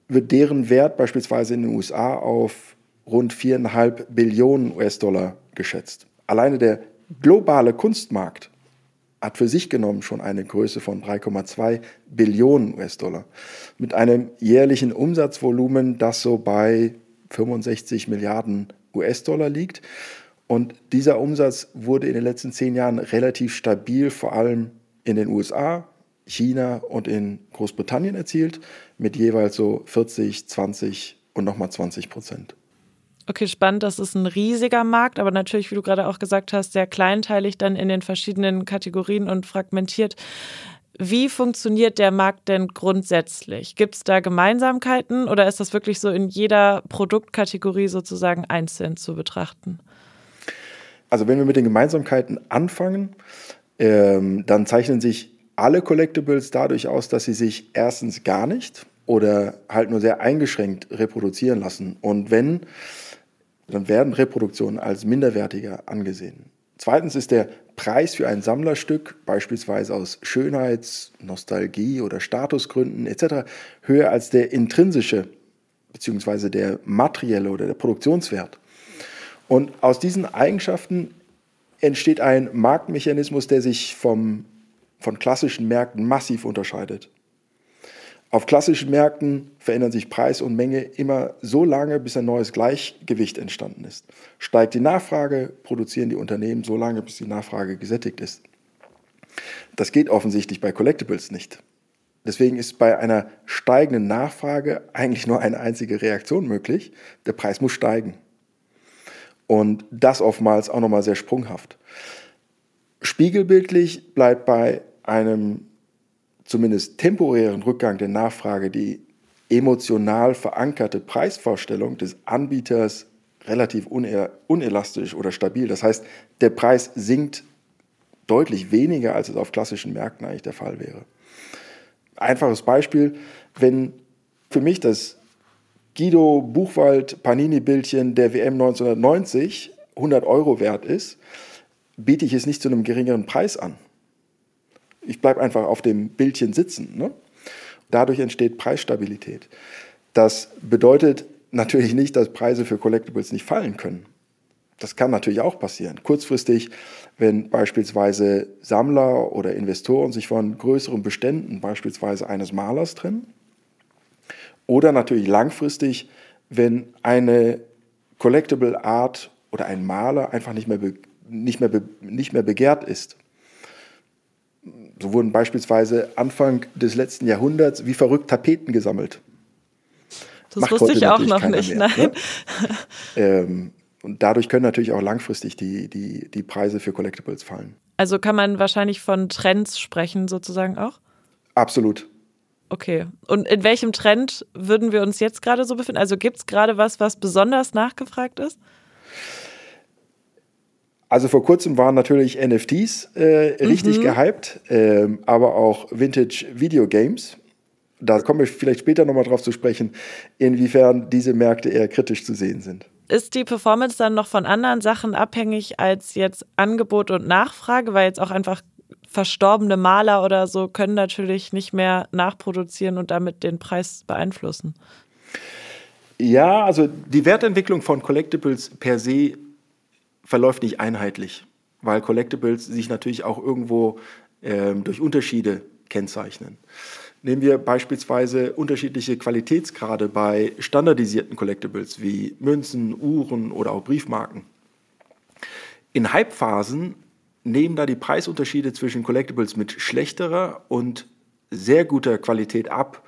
wird deren Wert beispielsweise in den USA auf rund 4,5 Billionen US-Dollar geschätzt. Alleine der globale Kunstmarkt hat für sich genommen schon eine Größe von 3,2 Billionen US-Dollar mit einem jährlichen Umsatzvolumen, das so bei 65 Milliarden US-Dollar liegt. Und dieser Umsatz wurde in den letzten zehn Jahren relativ stabil, vor allem in den USA, China und in Großbritannien erzielt, mit jeweils so 40, 20 und nochmal 20 Prozent. Okay, spannend. Das ist ein riesiger Markt, aber natürlich, wie du gerade auch gesagt hast, sehr kleinteilig dann in den verschiedenen Kategorien und fragmentiert. Wie funktioniert der Markt denn grundsätzlich? Gibt es da Gemeinsamkeiten oder ist das wirklich so in jeder Produktkategorie sozusagen einzeln zu betrachten? Also wenn wir mit den Gemeinsamkeiten anfangen, ähm, dann zeichnen sich alle Collectibles dadurch aus, dass sie sich erstens gar nicht oder halt nur sehr eingeschränkt reproduzieren lassen. Und wenn, dann werden Reproduktionen als minderwertiger angesehen. Zweitens ist der Preis für ein Sammlerstück, beispielsweise aus Schönheits-, Nostalgie- oder Statusgründen etc., höher als der intrinsische bzw. der materielle oder der Produktionswert. Und aus diesen Eigenschaften entsteht ein Marktmechanismus, der sich vom, von klassischen Märkten massiv unterscheidet. Auf klassischen Märkten verändern sich Preis und Menge immer so lange, bis ein neues Gleichgewicht entstanden ist. Steigt die Nachfrage, produzieren die Unternehmen so lange, bis die Nachfrage gesättigt ist. Das geht offensichtlich bei Collectibles nicht. Deswegen ist bei einer steigenden Nachfrage eigentlich nur eine einzige Reaktion möglich. Der Preis muss steigen. Und das oftmals auch nochmal sehr sprunghaft. Spiegelbildlich bleibt bei einem zumindest temporären Rückgang der Nachfrage die emotional verankerte Preisvorstellung des Anbieters relativ unelastisch oder stabil. Das heißt, der Preis sinkt deutlich weniger, als es auf klassischen Märkten eigentlich der Fall wäre. Einfaches Beispiel, wenn für mich das Guido Buchwald Panini-Bildchen der WM 1990 100 Euro wert ist, biete ich es nicht zu einem geringeren Preis an. Ich bleibe einfach auf dem Bildchen sitzen. Ne? Dadurch entsteht Preisstabilität. Das bedeutet natürlich nicht, dass Preise für Collectibles nicht fallen können. Das kann natürlich auch passieren. Kurzfristig, wenn beispielsweise Sammler oder Investoren sich von größeren Beständen, beispielsweise eines Malers, trennen oder natürlich langfristig, wenn eine Collectible Art oder ein Maler einfach nicht mehr, nicht mehr, nicht mehr begehrt ist. So wurden beispielsweise Anfang des letzten Jahrhunderts wie verrückt Tapeten gesammelt. Das Macht wusste ich auch noch nicht, mehr, nein. Ne? ähm, und dadurch können natürlich auch langfristig die, die, die Preise für Collectibles fallen. Also kann man wahrscheinlich von Trends sprechen, sozusagen auch? Absolut. Okay. Und in welchem Trend würden wir uns jetzt gerade so befinden? Also gibt es gerade was, was besonders nachgefragt ist? Also vor kurzem waren natürlich NFTs äh, richtig mhm. gehypt, äh, aber auch Vintage Video Games. Da kommen wir vielleicht später nochmal drauf zu sprechen, inwiefern diese Märkte eher kritisch zu sehen sind. Ist die Performance dann noch von anderen Sachen abhängig als jetzt Angebot und Nachfrage, weil jetzt auch einfach verstorbene Maler oder so können natürlich nicht mehr nachproduzieren und damit den Preis beeinflussen. Ja, also die Wertentwicklung von Collectibles per se verläuft nicht einheitlich, weil Collectibles sich natürlich auch irgendwo äh, durch Unterschiede kennzeichnen. Nehmen wir beispielsweise unterschiedliche Qualitätsgrade bei standardisierten Collectibles wie Münzen, Uhren oder auch Briefmarken. In Hypephasen nehmen da die Preisunterschiede zwischen Collectibles mit schlechterer und sehr guter Qualität ab,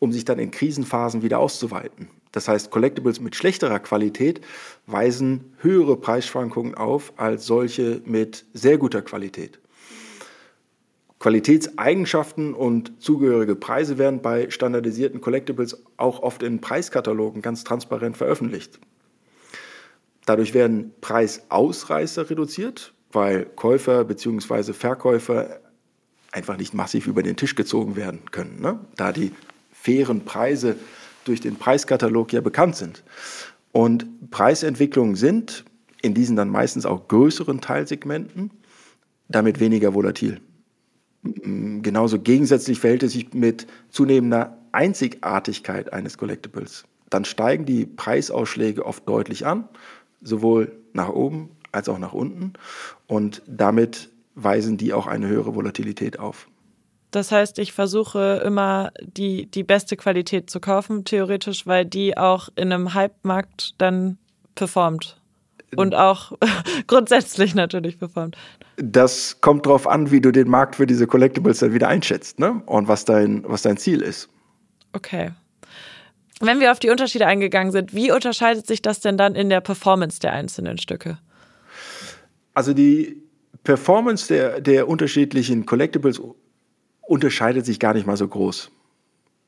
um sich dann in Krisenphasen wieder auszuweiten. Das heißt, Collectibles mit schlechterer Qualität weisen höhere Preisschwankungen auf als solche mit sehr guter Qualität. Qualitätseigenschaften und zugehörige Preise werden bei standardisierten Collectibles auch oft in Preiskatalogen ganz transparent veröffentlicht. Dadurch werden Preisausreißer reduziert, weil Käufer bzw. Verkäufer einfach nicht massiv über den Tisch gezogen werden können, ne? da die fairen Preise durch den Preiskatalog ja bekannt sind. Und Preisentwicklungen sind in diesen dann meistens auch größeren Teilsegmenten, damit weniger volatil. Genauso gegensätzlich verhält es sich mit zunehmender Einzigartigkeit eines Collectibles. Dann steigen die Preisausschläge oft deutlich an, sowohl nach oben als auch nach unten. Und damit weisen die auch eine höhere Volatilität auf. Das heißt, ich versuche immer die, die beste Qualität zu kaufen, theoretisch, weil die auch in einem Hype-Markt dann performt. Und auch grundsätzlich natürlich performt. Das kommt darauf an, wie du den Markt für diese Collectibles dann wieder einschätzt ne? und was dein, was dein Ziel ist. Okay. Wenn wir auf die Unterschiede eingegangen sind, wie unterscheidet sich das denn dann in der Performance der einzelnen Stücke? Also die Performance der, der unterschiedlichen Collectibles unterscheidet sich gar nicht mal so groß.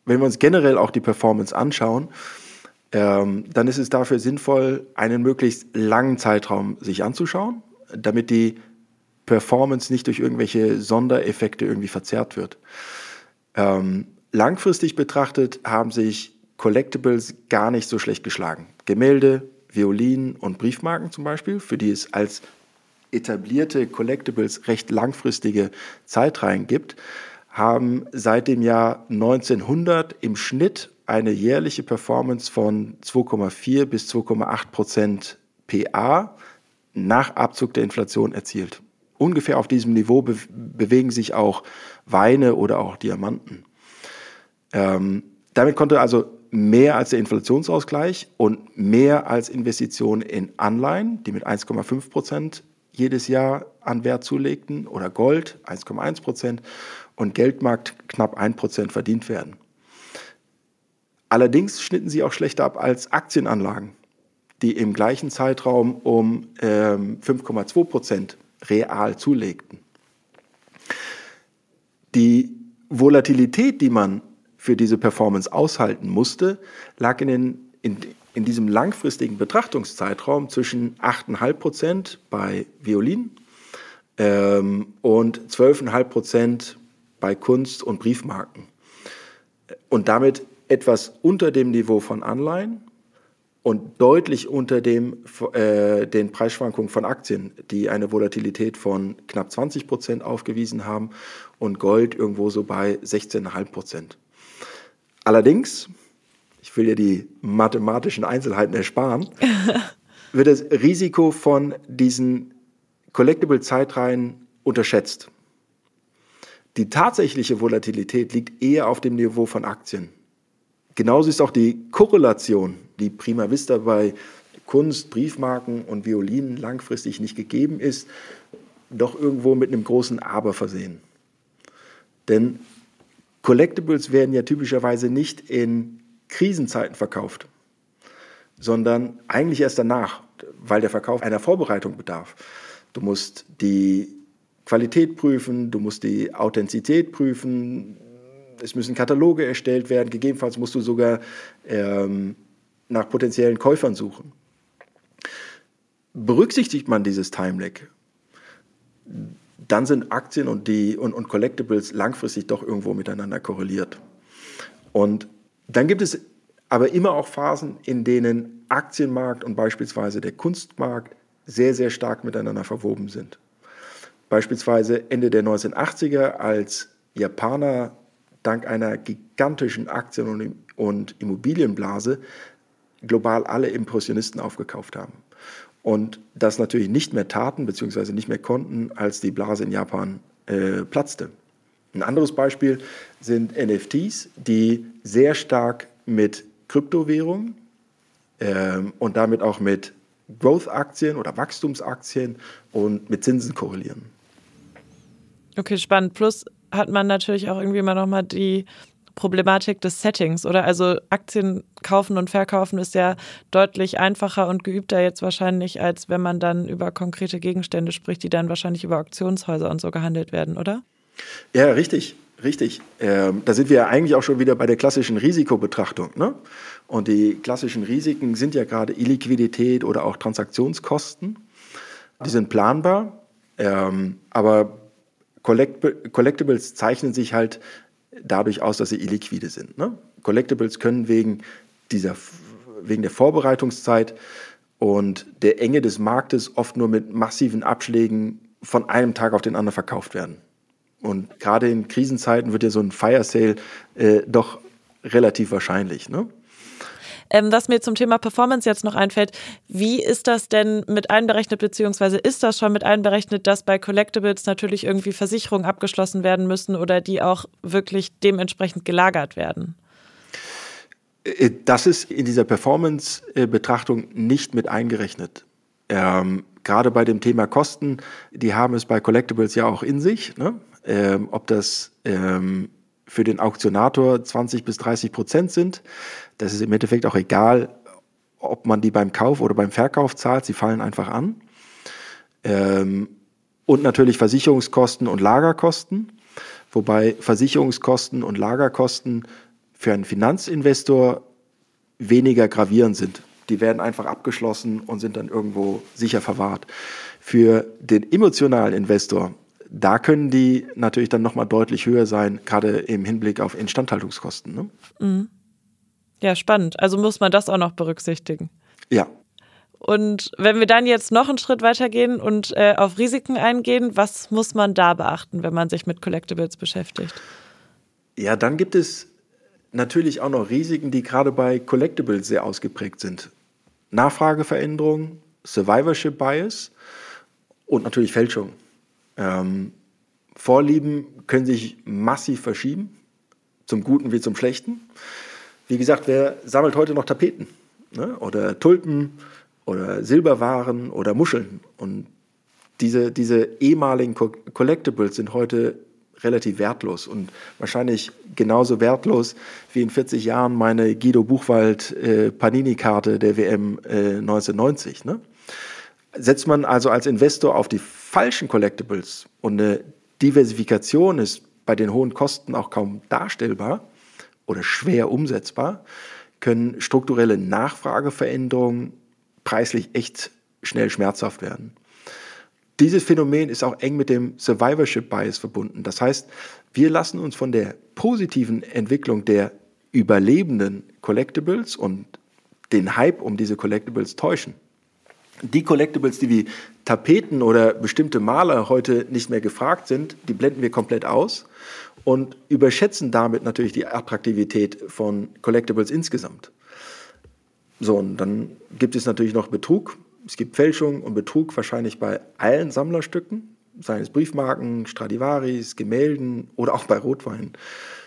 Wenn wir uns generell auch die Performance anschauen, ähm, dann ist es dafür sinnvoll, einen möglichst langen Zeitraum sich anzuschauen, damit die Performance nicht durch irgendwelche Sondereffekte irgendwie verzerrt wird. Ähm, langfristig betrachtet haben sich Collectibles gar nicht so schlecht geschlagen. Gemälde, Violinen und Briefmarken zum Beispiel, für die es als etablierte Collectibles recht langfristige Zeitreihen gibt, haben seit dem Jahr 1900 im Schnitt eine jährliche Performance von 2,4 bis 2,8 Prozent PA nach Abzug der Inflation erzielt. Ungefähr auf diesem Niveau be bewegen sich auch Weine oder auch Diamanten. Ähm, damit konnte also mehr als der Inflationsausgleich und mehr als Investitionen in Anleihen, die mit 1,5 Prozent jedes Jahr an Wert zulegten, oder Gold 1,1 Prozent und Geldmarkt knapp 1 Prozent verdient werden. Allerdings schnitten sie auch schlechter ab als Aktienanlagen, die im gleichen Zeitraum um ähm, 5,2 Prozent real zulegten. Die Volatilität, die man für diese Performance aushalten musste, lag in, den, in, in diesem langfristigen Betrachtungszeitraum zwischen 8,5 Prozent bei Violin ähm, und 12,5 Prozent bei Kunst und Briefmarken. Und damit etwas unter dem Niveau von Anleihen und deutlich unter dem, äh, den Preisschwankungen von Aktien, die eine Volatilität von knapp 20 Prozent aufgewiesen haben und Gold irgendwo so bei 16,5 Prozent. Allerdings, ich will ja die mathematischen Einzelheiten ersparen, wird das Risiko von diesen Collectible-Zeitreihen unterschätzt. Die tatsächliche Volatilität liegt eher auf dem Niveau von Aktien. Genauso ist auch die Korrelation, die prima vista bei Kunst, Briefmarken und Violinen langfristig nicht gegeben ist, doch irgendwo mit einem großen Aber versehen. Denn Collectibles werden ja typischerweise nicht in Krisenzeiten verkauft, sondern eigentlich erst danach, weil der Verkauf einer Vorbereitung bedarf. Du musst die Qualität prüfen, du musst die Authentizität prüfen, es müssen Kataloge erstellt werden, gegebenenfalls musst du sogar ähm, nach potenziellen Käufern suchen. Berücksichtigt man dieses Time-Lag, dann sind Aktien und, die, und, und Collectibles langfristig doch irgendwo miteinander korreliert. Und dann gibt es aber immer auch Phasen, in denen Aktienmarkt und beispielsweise der Kunstmarkt sehr, sehr stark miteinander verwoben sind. Beispielsweise Ende der 1980er, als Japaner dank einer gigantischen Aktien- und Immobilienblase global alle Impressionisten aufgekauft haben. Und das natürlich nicht mehr taten bzw. nicht mehr konnten, als die Blase in Japan äh, platzte. Ein anderes Beispiel sind NFTs, die sehr stark mit Kryptowährungen äh, und damit auch mit Growth-Aktien oder Wachstumsaktien und mit Zinsen korrelieren. Okay, spannend. Plus hat man natürlich auch irgendwie mal nochmal die Problematik des Settings, oder? Also Aktien kaufen und verkaufen ist ja deutlich einfacher und geübter jetzt wahrscheinlich, als wenn man dann über konkrete Gegenstände spricht, die dann wahrscheinlich über Auktionshäuser und so gehandelt werden, oder? Ja, richtig, richtig. Ähm, da sind wir ja eigentlich auch schon wieder bei der klassischen Risikobetrachtung. Ne? Und die klassischen Risiken sind ja gerade Illiquidität oder auch Transaktionskosten. Die sind planbar, ähm, aber Collectibles zeichnen sich halt dadurch aus, dass sie illiquide sind. Ne? Collectibles können wegen, dieser, wegen der Vorbereitungszeit und der Enge des Marktes oft nur mit massiven Abschlägen von einem Tag auf den anderen verkauft werden. Und gerade in Krisenzeiten wird ja so ein Fire Sale äh, doch relativ wahrscheinlich. Ne? Ähm, was mir zum Thema Performance jetzt noch einfällt, wie ist das denn mit einberechnet, beziehungsweise ist das schon mit einberechnet, dass bei Collectibles natürlich irgendwie Versicherungen abgeschlossen werden müssen oder die auch wirklich dementsprechend gelagert werden? Äh, das ist in dieser Performance-Betrachtung nicht mit eingerechnet. Ähm, gerade bei dem Thema Kosten, die haben es bei Collectibles ja auch in sich. Ne? Ähm, ob das ähm, für den Auktionator 20 bis 30 Prozent sind, das ist im Endeffekt auch egal, ob man die beim Kauf oder beim Verkauf zahlt, sie fallen einfach an. Ähm, und natürlich Versicherungskosten und Lagerkosten, wobei Versicherungskosten und Lagerkosten für einen Finanzinvestor weniger gravierend sind. Die werden einfach abgeschlossen und sind dann irgendwo sicher verwahrt. Für den emotionalen Investor, da können die natürlich dann nochmal deutlich höher sein, gerade im Hinblick auf Instandhaltungskosten. Ne? Mhm. Ja, spannend. Also muss man das auch noch berücksichtigen. Ja. Und wenn wir dann jetzt noch einen Schritt weitergehen und äh, auf Risiken eingehen, was muss man da beachten, wenn man sich mit Collectibles beschäftigt? Ja, dann gibt es natürlich auch noch Risiken, die gerade bei Collectibles sehr ausgeprägt sind. Nachfrageveränderung, Survivorship Bias und natürlich Fälschung. Ähm, Vorlieben können sich massiv verschieben, zum Guten wie zum Schlechten. Wie gesagt, wer sammelt heute noch Tapeten ne? oder Tulpen oder Silberwaren oder Muscheln? Und diese, diese ehemaligen Collectibles sind heute relativ wertlos und wahrscheinlich genauso wertlos wie in 40 Jahren meine Guido Buchwald äh, Panini-Karte der WM äh, 1990. Ne? Setzt man also als Investor auf die falschen Collectibles und eine Diversifikation ist bei den hohen Kosten auch kaum darstellbar, oder schwer umsetzbar, können strukturelle Nachfrageveränderungen preislich echt schnell schmerzhaft werden. Dieses Phänomen ist auch eng mit dem Survivorship Bias verbunden. Das heißt, wir lassen uns von der positiven Entwicklung der überlebenden Collectibles und den Hype um diese Collectibles täuschen. Die Collectibles, die wie Tapeten oder bestimmte Maler heute nicht mehr gefragt sind, die blenden wir komplett aus und überschätzen damit natürlich die Attraktivität von Collectibles insgesamt. So, und dann gibt es natürlich noch Betrug. Es gibt Fälschung und Betrug wahrscheinlich bei allen Sammlerstücken, seien es Briefmarken, Stradivaris, Gemälden oder auch bei Rotwein.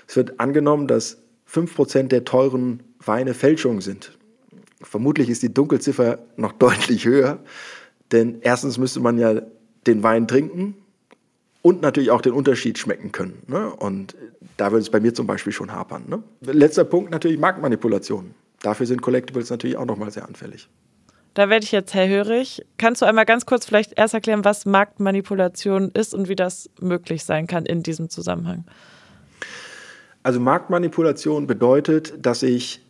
Es wird angenommen, dass 5% der teuren Weine Fälschungen sind. Vermutlich ist die Dunkelziffer noch deutlich höher, denn erstens müsste man ja den Wein trinken und natürlich auch den Unterschied schmecken können. Ne? Und da würde es bei mir zum Beispiel schon hapern. Ne? Letzter Punkt natürlich Marktmanipulation. Dafür sind Collectibles natürlich auch nochmal sehr anfällig. Da werde ich jetzt hellhörig. Kannst du einmal ganz kurz vielleicht erst erklären, was Marktmanipulation ist und wie das möglich sein kann in diesem Zusammenhang? Also Marktmanipulation bedeutet, dass ich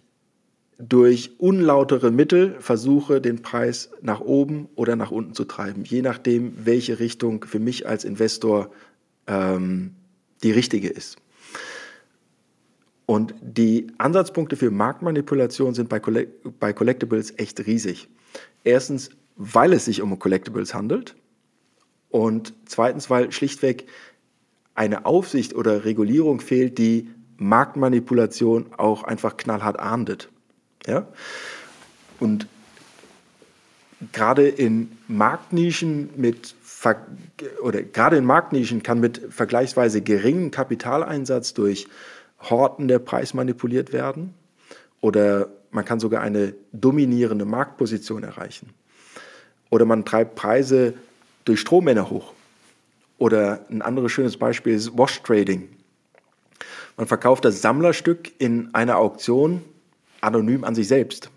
durch unlautere Mittel versuche, den Preis nach oben oder nach unten zu treiben, je nachdem, welche Richtung für mich als Investor ähm, die richtige ist. Und die Ansatzpunkte für Marktmanipulation sind bei, Collect bei Collectibles echt riesig. Erstens, weil es sich um Collectibles handelt. Und zweitens, weil schlichtweg eine Aufsicht oder Regulierung fehlt, die Marktmanipulation auch einfach knallhart ahndet. Ja? Und gerade in Marktnischen mit oder gerade in Marktnischen kann mit vergleichsweise geringem Kapitaleinsatz durch Horten der Preis manipuliert werden oder man kann sogar eine dominierende Marktposition erreichen. Oder man treibt Preise durch Strohmänner hoch. Oder ein anderes schönes Beispiel ist Wash Trading. Man verkauft das Sammlerstück in einer Auktion anonym an sich selbst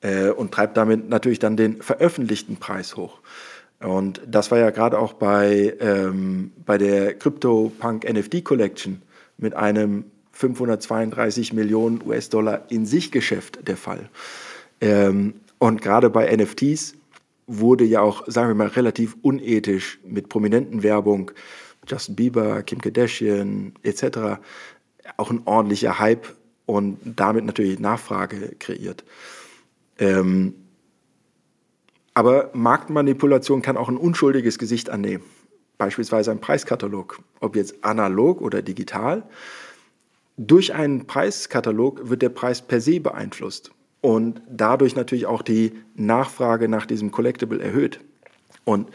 äh, und treibt damit natürlich dann den veröffentlichten Preis hoch. Und das war ja gerade auch bei, ähm, bei der CryptoPunk NFT Collection mit einem 532 Millionen US-Dollar in sich Geschäft der Fall. Ähm, und gerade bei NFTs wurde ja auch, sagen wir mal, relativ unethisch mit prominenten Werbung, Justin Bieber, Kim Kardashian etc., auch ein ordentlicher Hype und damit natürlich Nachfrage kreiert. Ähm, Aber Marktmanipulation kann auch ein unschuldiges Gesicht annehmen. Beispielsweise ein Preiskatalog, ob jetzt analog oder digital. Durch einen Preiskatalog wird der Preis per se beeinflusst und dadurch natürlich auch die Nachfrage nach diesem Collectible erhöht. Und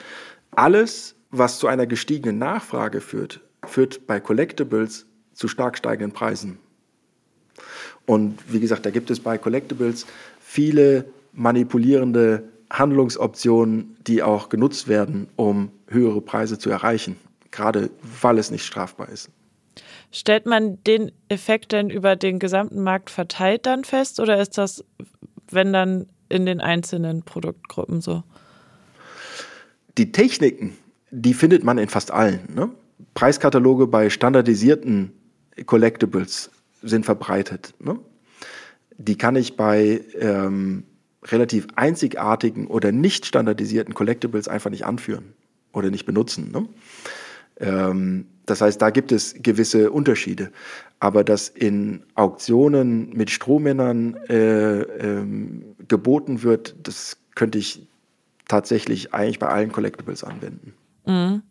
alles, was zu einer gestiegenen Nachfrage führt, führt bei Collectibles zu stark steigenden Preisen. Und wie gesagt, da gibt es bei Collectibles viele manipulierende Handlungsoptionen, die auch genutzt werden, um höhere Preise zu erreichen, gerade weil es nicht strafbar ist. Stellt man den Effekt denn über den gesamten Markt verteilt dann fest oder ist das, wenn dann in den einzelnen Produktgruppen so? Die Techniken, die findet man in fast allen. Ne? Preiskataloge bei standardisierten Collectibles sind verbreitet. Ne? Die kann ich bei ähm, relativ einzigartigen oder nicht standardisierten Collectibles einfach nicht anführen oder nicht benutzen. Ne? Ähm, das heißt, da gibt es gewisse Unterschiede. Aber dass in Auktionen mit Strohmännern äh, ähm, geboten wird, das könnte ich tatsächlich eigentlich bei allen Collectibles anwenden. Mhm.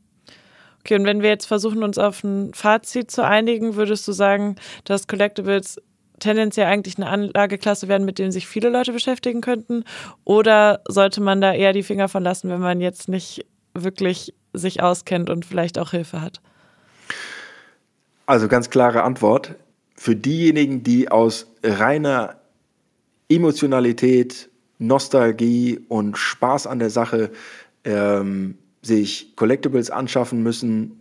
Okay, und wenn wir jetzt versuchen, uns auf ein Fazit zu einigen, würdest du sagen, dass Collectibles tendenziell eigentlich eine Anlageklasse werden, mit denen sich viele Leute beschäftigen könnten? Oder sollte man da eher die Finger von lassen, wenn man jetzt nicht wirklich sich auskennt und vielleicht auch Hilfe hat? Also ganz klare Antwort. Für diejenigen, die aus reiner Emotionalität, Nostalgie und Spaß an der Sache ähm, sich Collectibles anschaffen müssen,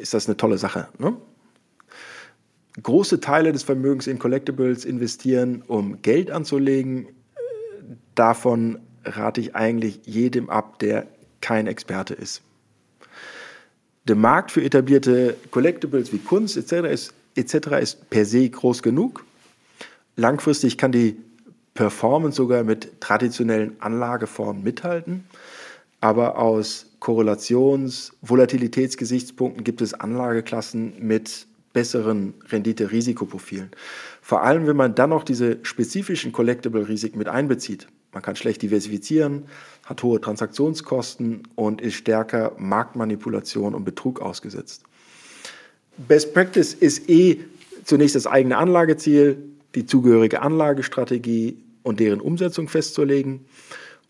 ist das eine tolle Sache. Ne? Große Teile des Vermögens in Collectibles investieren, um Geld anzulegen. Davon rate ich eigentlich jedem ab, der kein Experte ist. Der Markt für etablierte Collectibles wie Kunst etc. ist, etc. ist per se groß genug. Langfristig kann die Performance sogar mit traditionellen Anlageformen mithalten. Aber aus Korrelations-, Volatilitätsgesichtspunkten gibt es Anlageklassen mit besseren Rendite-Risikoprofilen. Vor allem, wenn man dann noch diese spezifischen Collectible-Risiken mit einbezieht. Man kann schlecht diversifizieren, hat hohe Transaktionskosten und ist stärker Marktmanipulation und Betrug ausgesetzt. Best Practice ist eh zunächst das eigene Anlageziel, die zugehörige Anlagestrategie und deren Umsetzung festzulegen.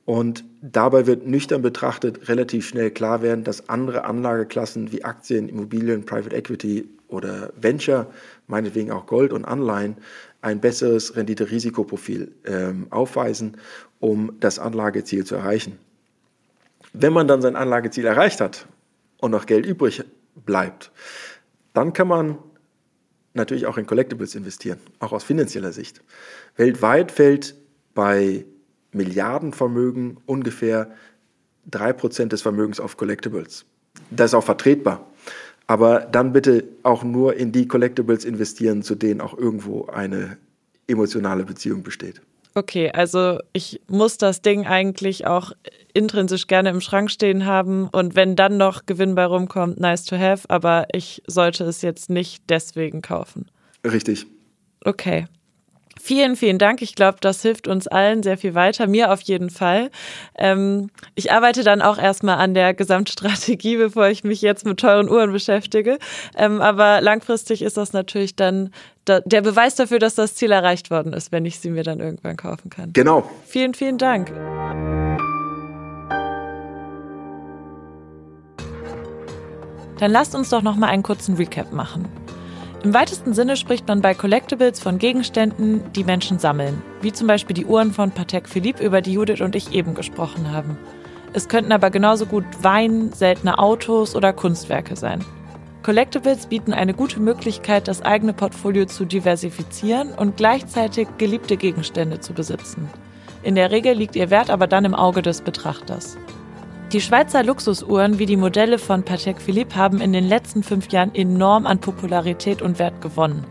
Und dabei wird nüchtern betrachtet relativ schnell klar werden, dass andere Anlageklassen wie Aktien, Immobilien, Private Equity oder Venture, meinetwegen auch Gold und Anleihen, ein besseres Rendite-Risikoprofil ähm, aufweisen, um das Anlageziel zu erreichen. Wenn man dann sein Anlageziel erreicht hat und noch Geld übrig bleibt, dann kann man natürlich auch in Collectibles investieren, auch aus finanzieller Sicht. Weltweit fällt bei Milliardenvermögen ungefähr 3% des Vermögens auf Collectibles. Das ist auch vertretbar. Aber dann bitte auch nur in die Collectibles investieren, zu denen auch irgendwo eine emotionale Beziehung besteht. Okay, also ich muss das Ding eigentlich auch intrinsisch gerne im Schrank stehen haben und wenn dann noch Gewinn bei rumkommt, nice to have, aber ich sollte es jetzt nicht deswegen kaufen. Richtig. Okay. Vielen, vielen Dank. Ich glaube, das hilft uns allen sehr viel weiter. Mir auf jeden Fall. Ähm, ich arbeite dann auch erstmal an der Gesamtstrategie, bevor ich mich jetzt mit teuren Uhren beschäftige. Ähm, aber langfristig ist das natürlich dann da, der Beweis dafür, dass das Ziel erreicht worden ist, wenn ich sie mir dann irgendwann kaufen kann. Genau. Vielen, vielen Dank. Dann lasst uns doch noch mal einen kurzen Recap machen. Im weitesten Sinne spricht man bei Collectibles von Gegenständen, die Menschen sammeln, wie zum Beispiel die Uhren von Patek Philippe, über die Judith und ich eben gesprochen haben. Es könnten aber genauso gut Wein, seltene Autos oder Kunstwerke sein. Collectibles bieten eine gute Möglichkeit, das eigene Portfolio zu diversifizieren und gleichzeitig geliebte Gegenstände zu besitzen. In der Regel liegt ihr Wert aber dann im Auge des Betrachters. Die Schweizer Luxusuhren wie die Modelle von Patek Philippe haben in den letzten fünf Jahren enorm an Popularität und Wert gewonnen.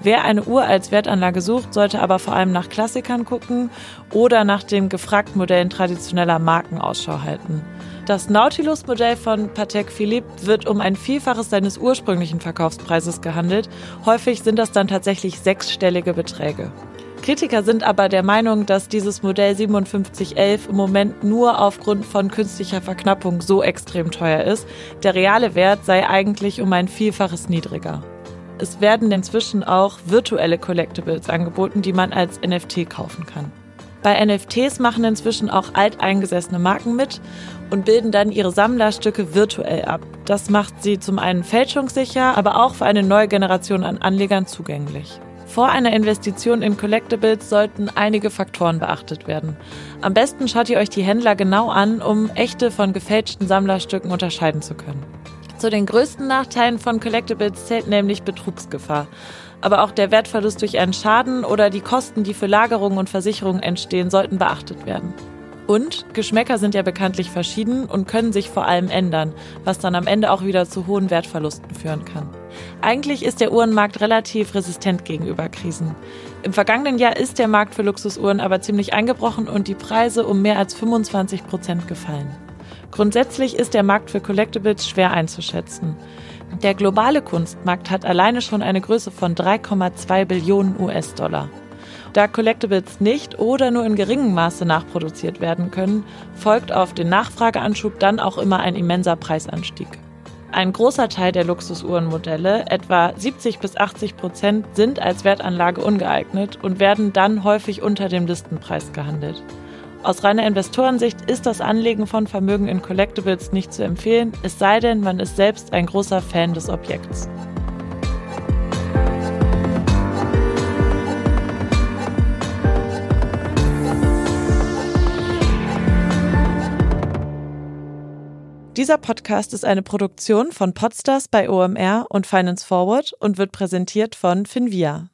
Wer eine Uhr als Wertanlage sucht, sollte aber vor allem nach Klassikern gucken oder nach den gefragten Modellen traditioneller Marken Ausschau halten. Das Nautilus-Modell von Patek Philippe wird um ein Vielfaches seines ursprünglichen Verkaufspreises gehandelt. Häufig sind das dann tatsächlich sechsstellige Beträge. Kritiker sind aber der Meinung, dass dieses Modell 5711 im Moment nur aufgrund von künstlicher Verknappung so extrem teuer ist. Der reale Wert sei eigentlich um ein Vielfaches niedriger. Es werden inzwischen auch virtuelle Collectibles angeboten, die man als NFT kaufen kann. Bei NFTs machen inzwischen auch alteingesessene Marken mit und bilden dann ihre Sammlerstücke virtuell ab. Das macht sie zum einen fälschungssicher, aber auch für eine neue Generation an Anlegern zugänglich. Vor einer Investition in Collectibles sollten einige Faktoren beachtet werden. Am besten schaut ihr euch die Händler genau an, um echte von gefälschten Sammlerstücken unterscheiden zu können. Zu den größten Nachteilen von Collectibles zählt nämlich Betrugsgefahr. Aber auch der Wertverlust durch einen Schaden oder die Kosten, die für Lagerung und Versicherung entstehen, sollten beachtet werden. Und Geschmäcker sind ja bekanntlich verschieden und können sich vor allem ändern, was dann am Ende auch wieder zu hohen Wertverlusten führen kann. Eigentlich ist der Uhrenmarkt relativ resistent gegenüber Krisen. Im vergangenen Jahr ist der Markt für Luxusuhren aber ziemlich eingebrochen und die Preise um mehr als 25 Prozent gefallen. Grundsätzlich ist der Markt für Collectibles schwer einzuschätzen. Der globale Kunstmarkt hat alleine schon eine Größe von 3,2 Billionen US-Dollar. Da Collectibles nicht oder nur in geringem Maße nachproduziert werden können, folgt auf den Nachfrageanschub dann auch immer ein immenser Preisanstieg. Ein großer Teil der Luxusuhrenmodelle, etwa 70 bis 80 Prozent, sind als Wertanlage ungeeignet und werden dann häufig unter dem Listenpreis gehandelt. Aus reiner Investorensicht ist das Anlegen von Vermögen in Collectibles nicht zu empfehlen, es sei denn, man ist selbst ein großer Fan des Objekts. Dieser Podcast ist eine Produktion von Podstars bei OMR und Finance Forward und wird präsentiert von Finvia.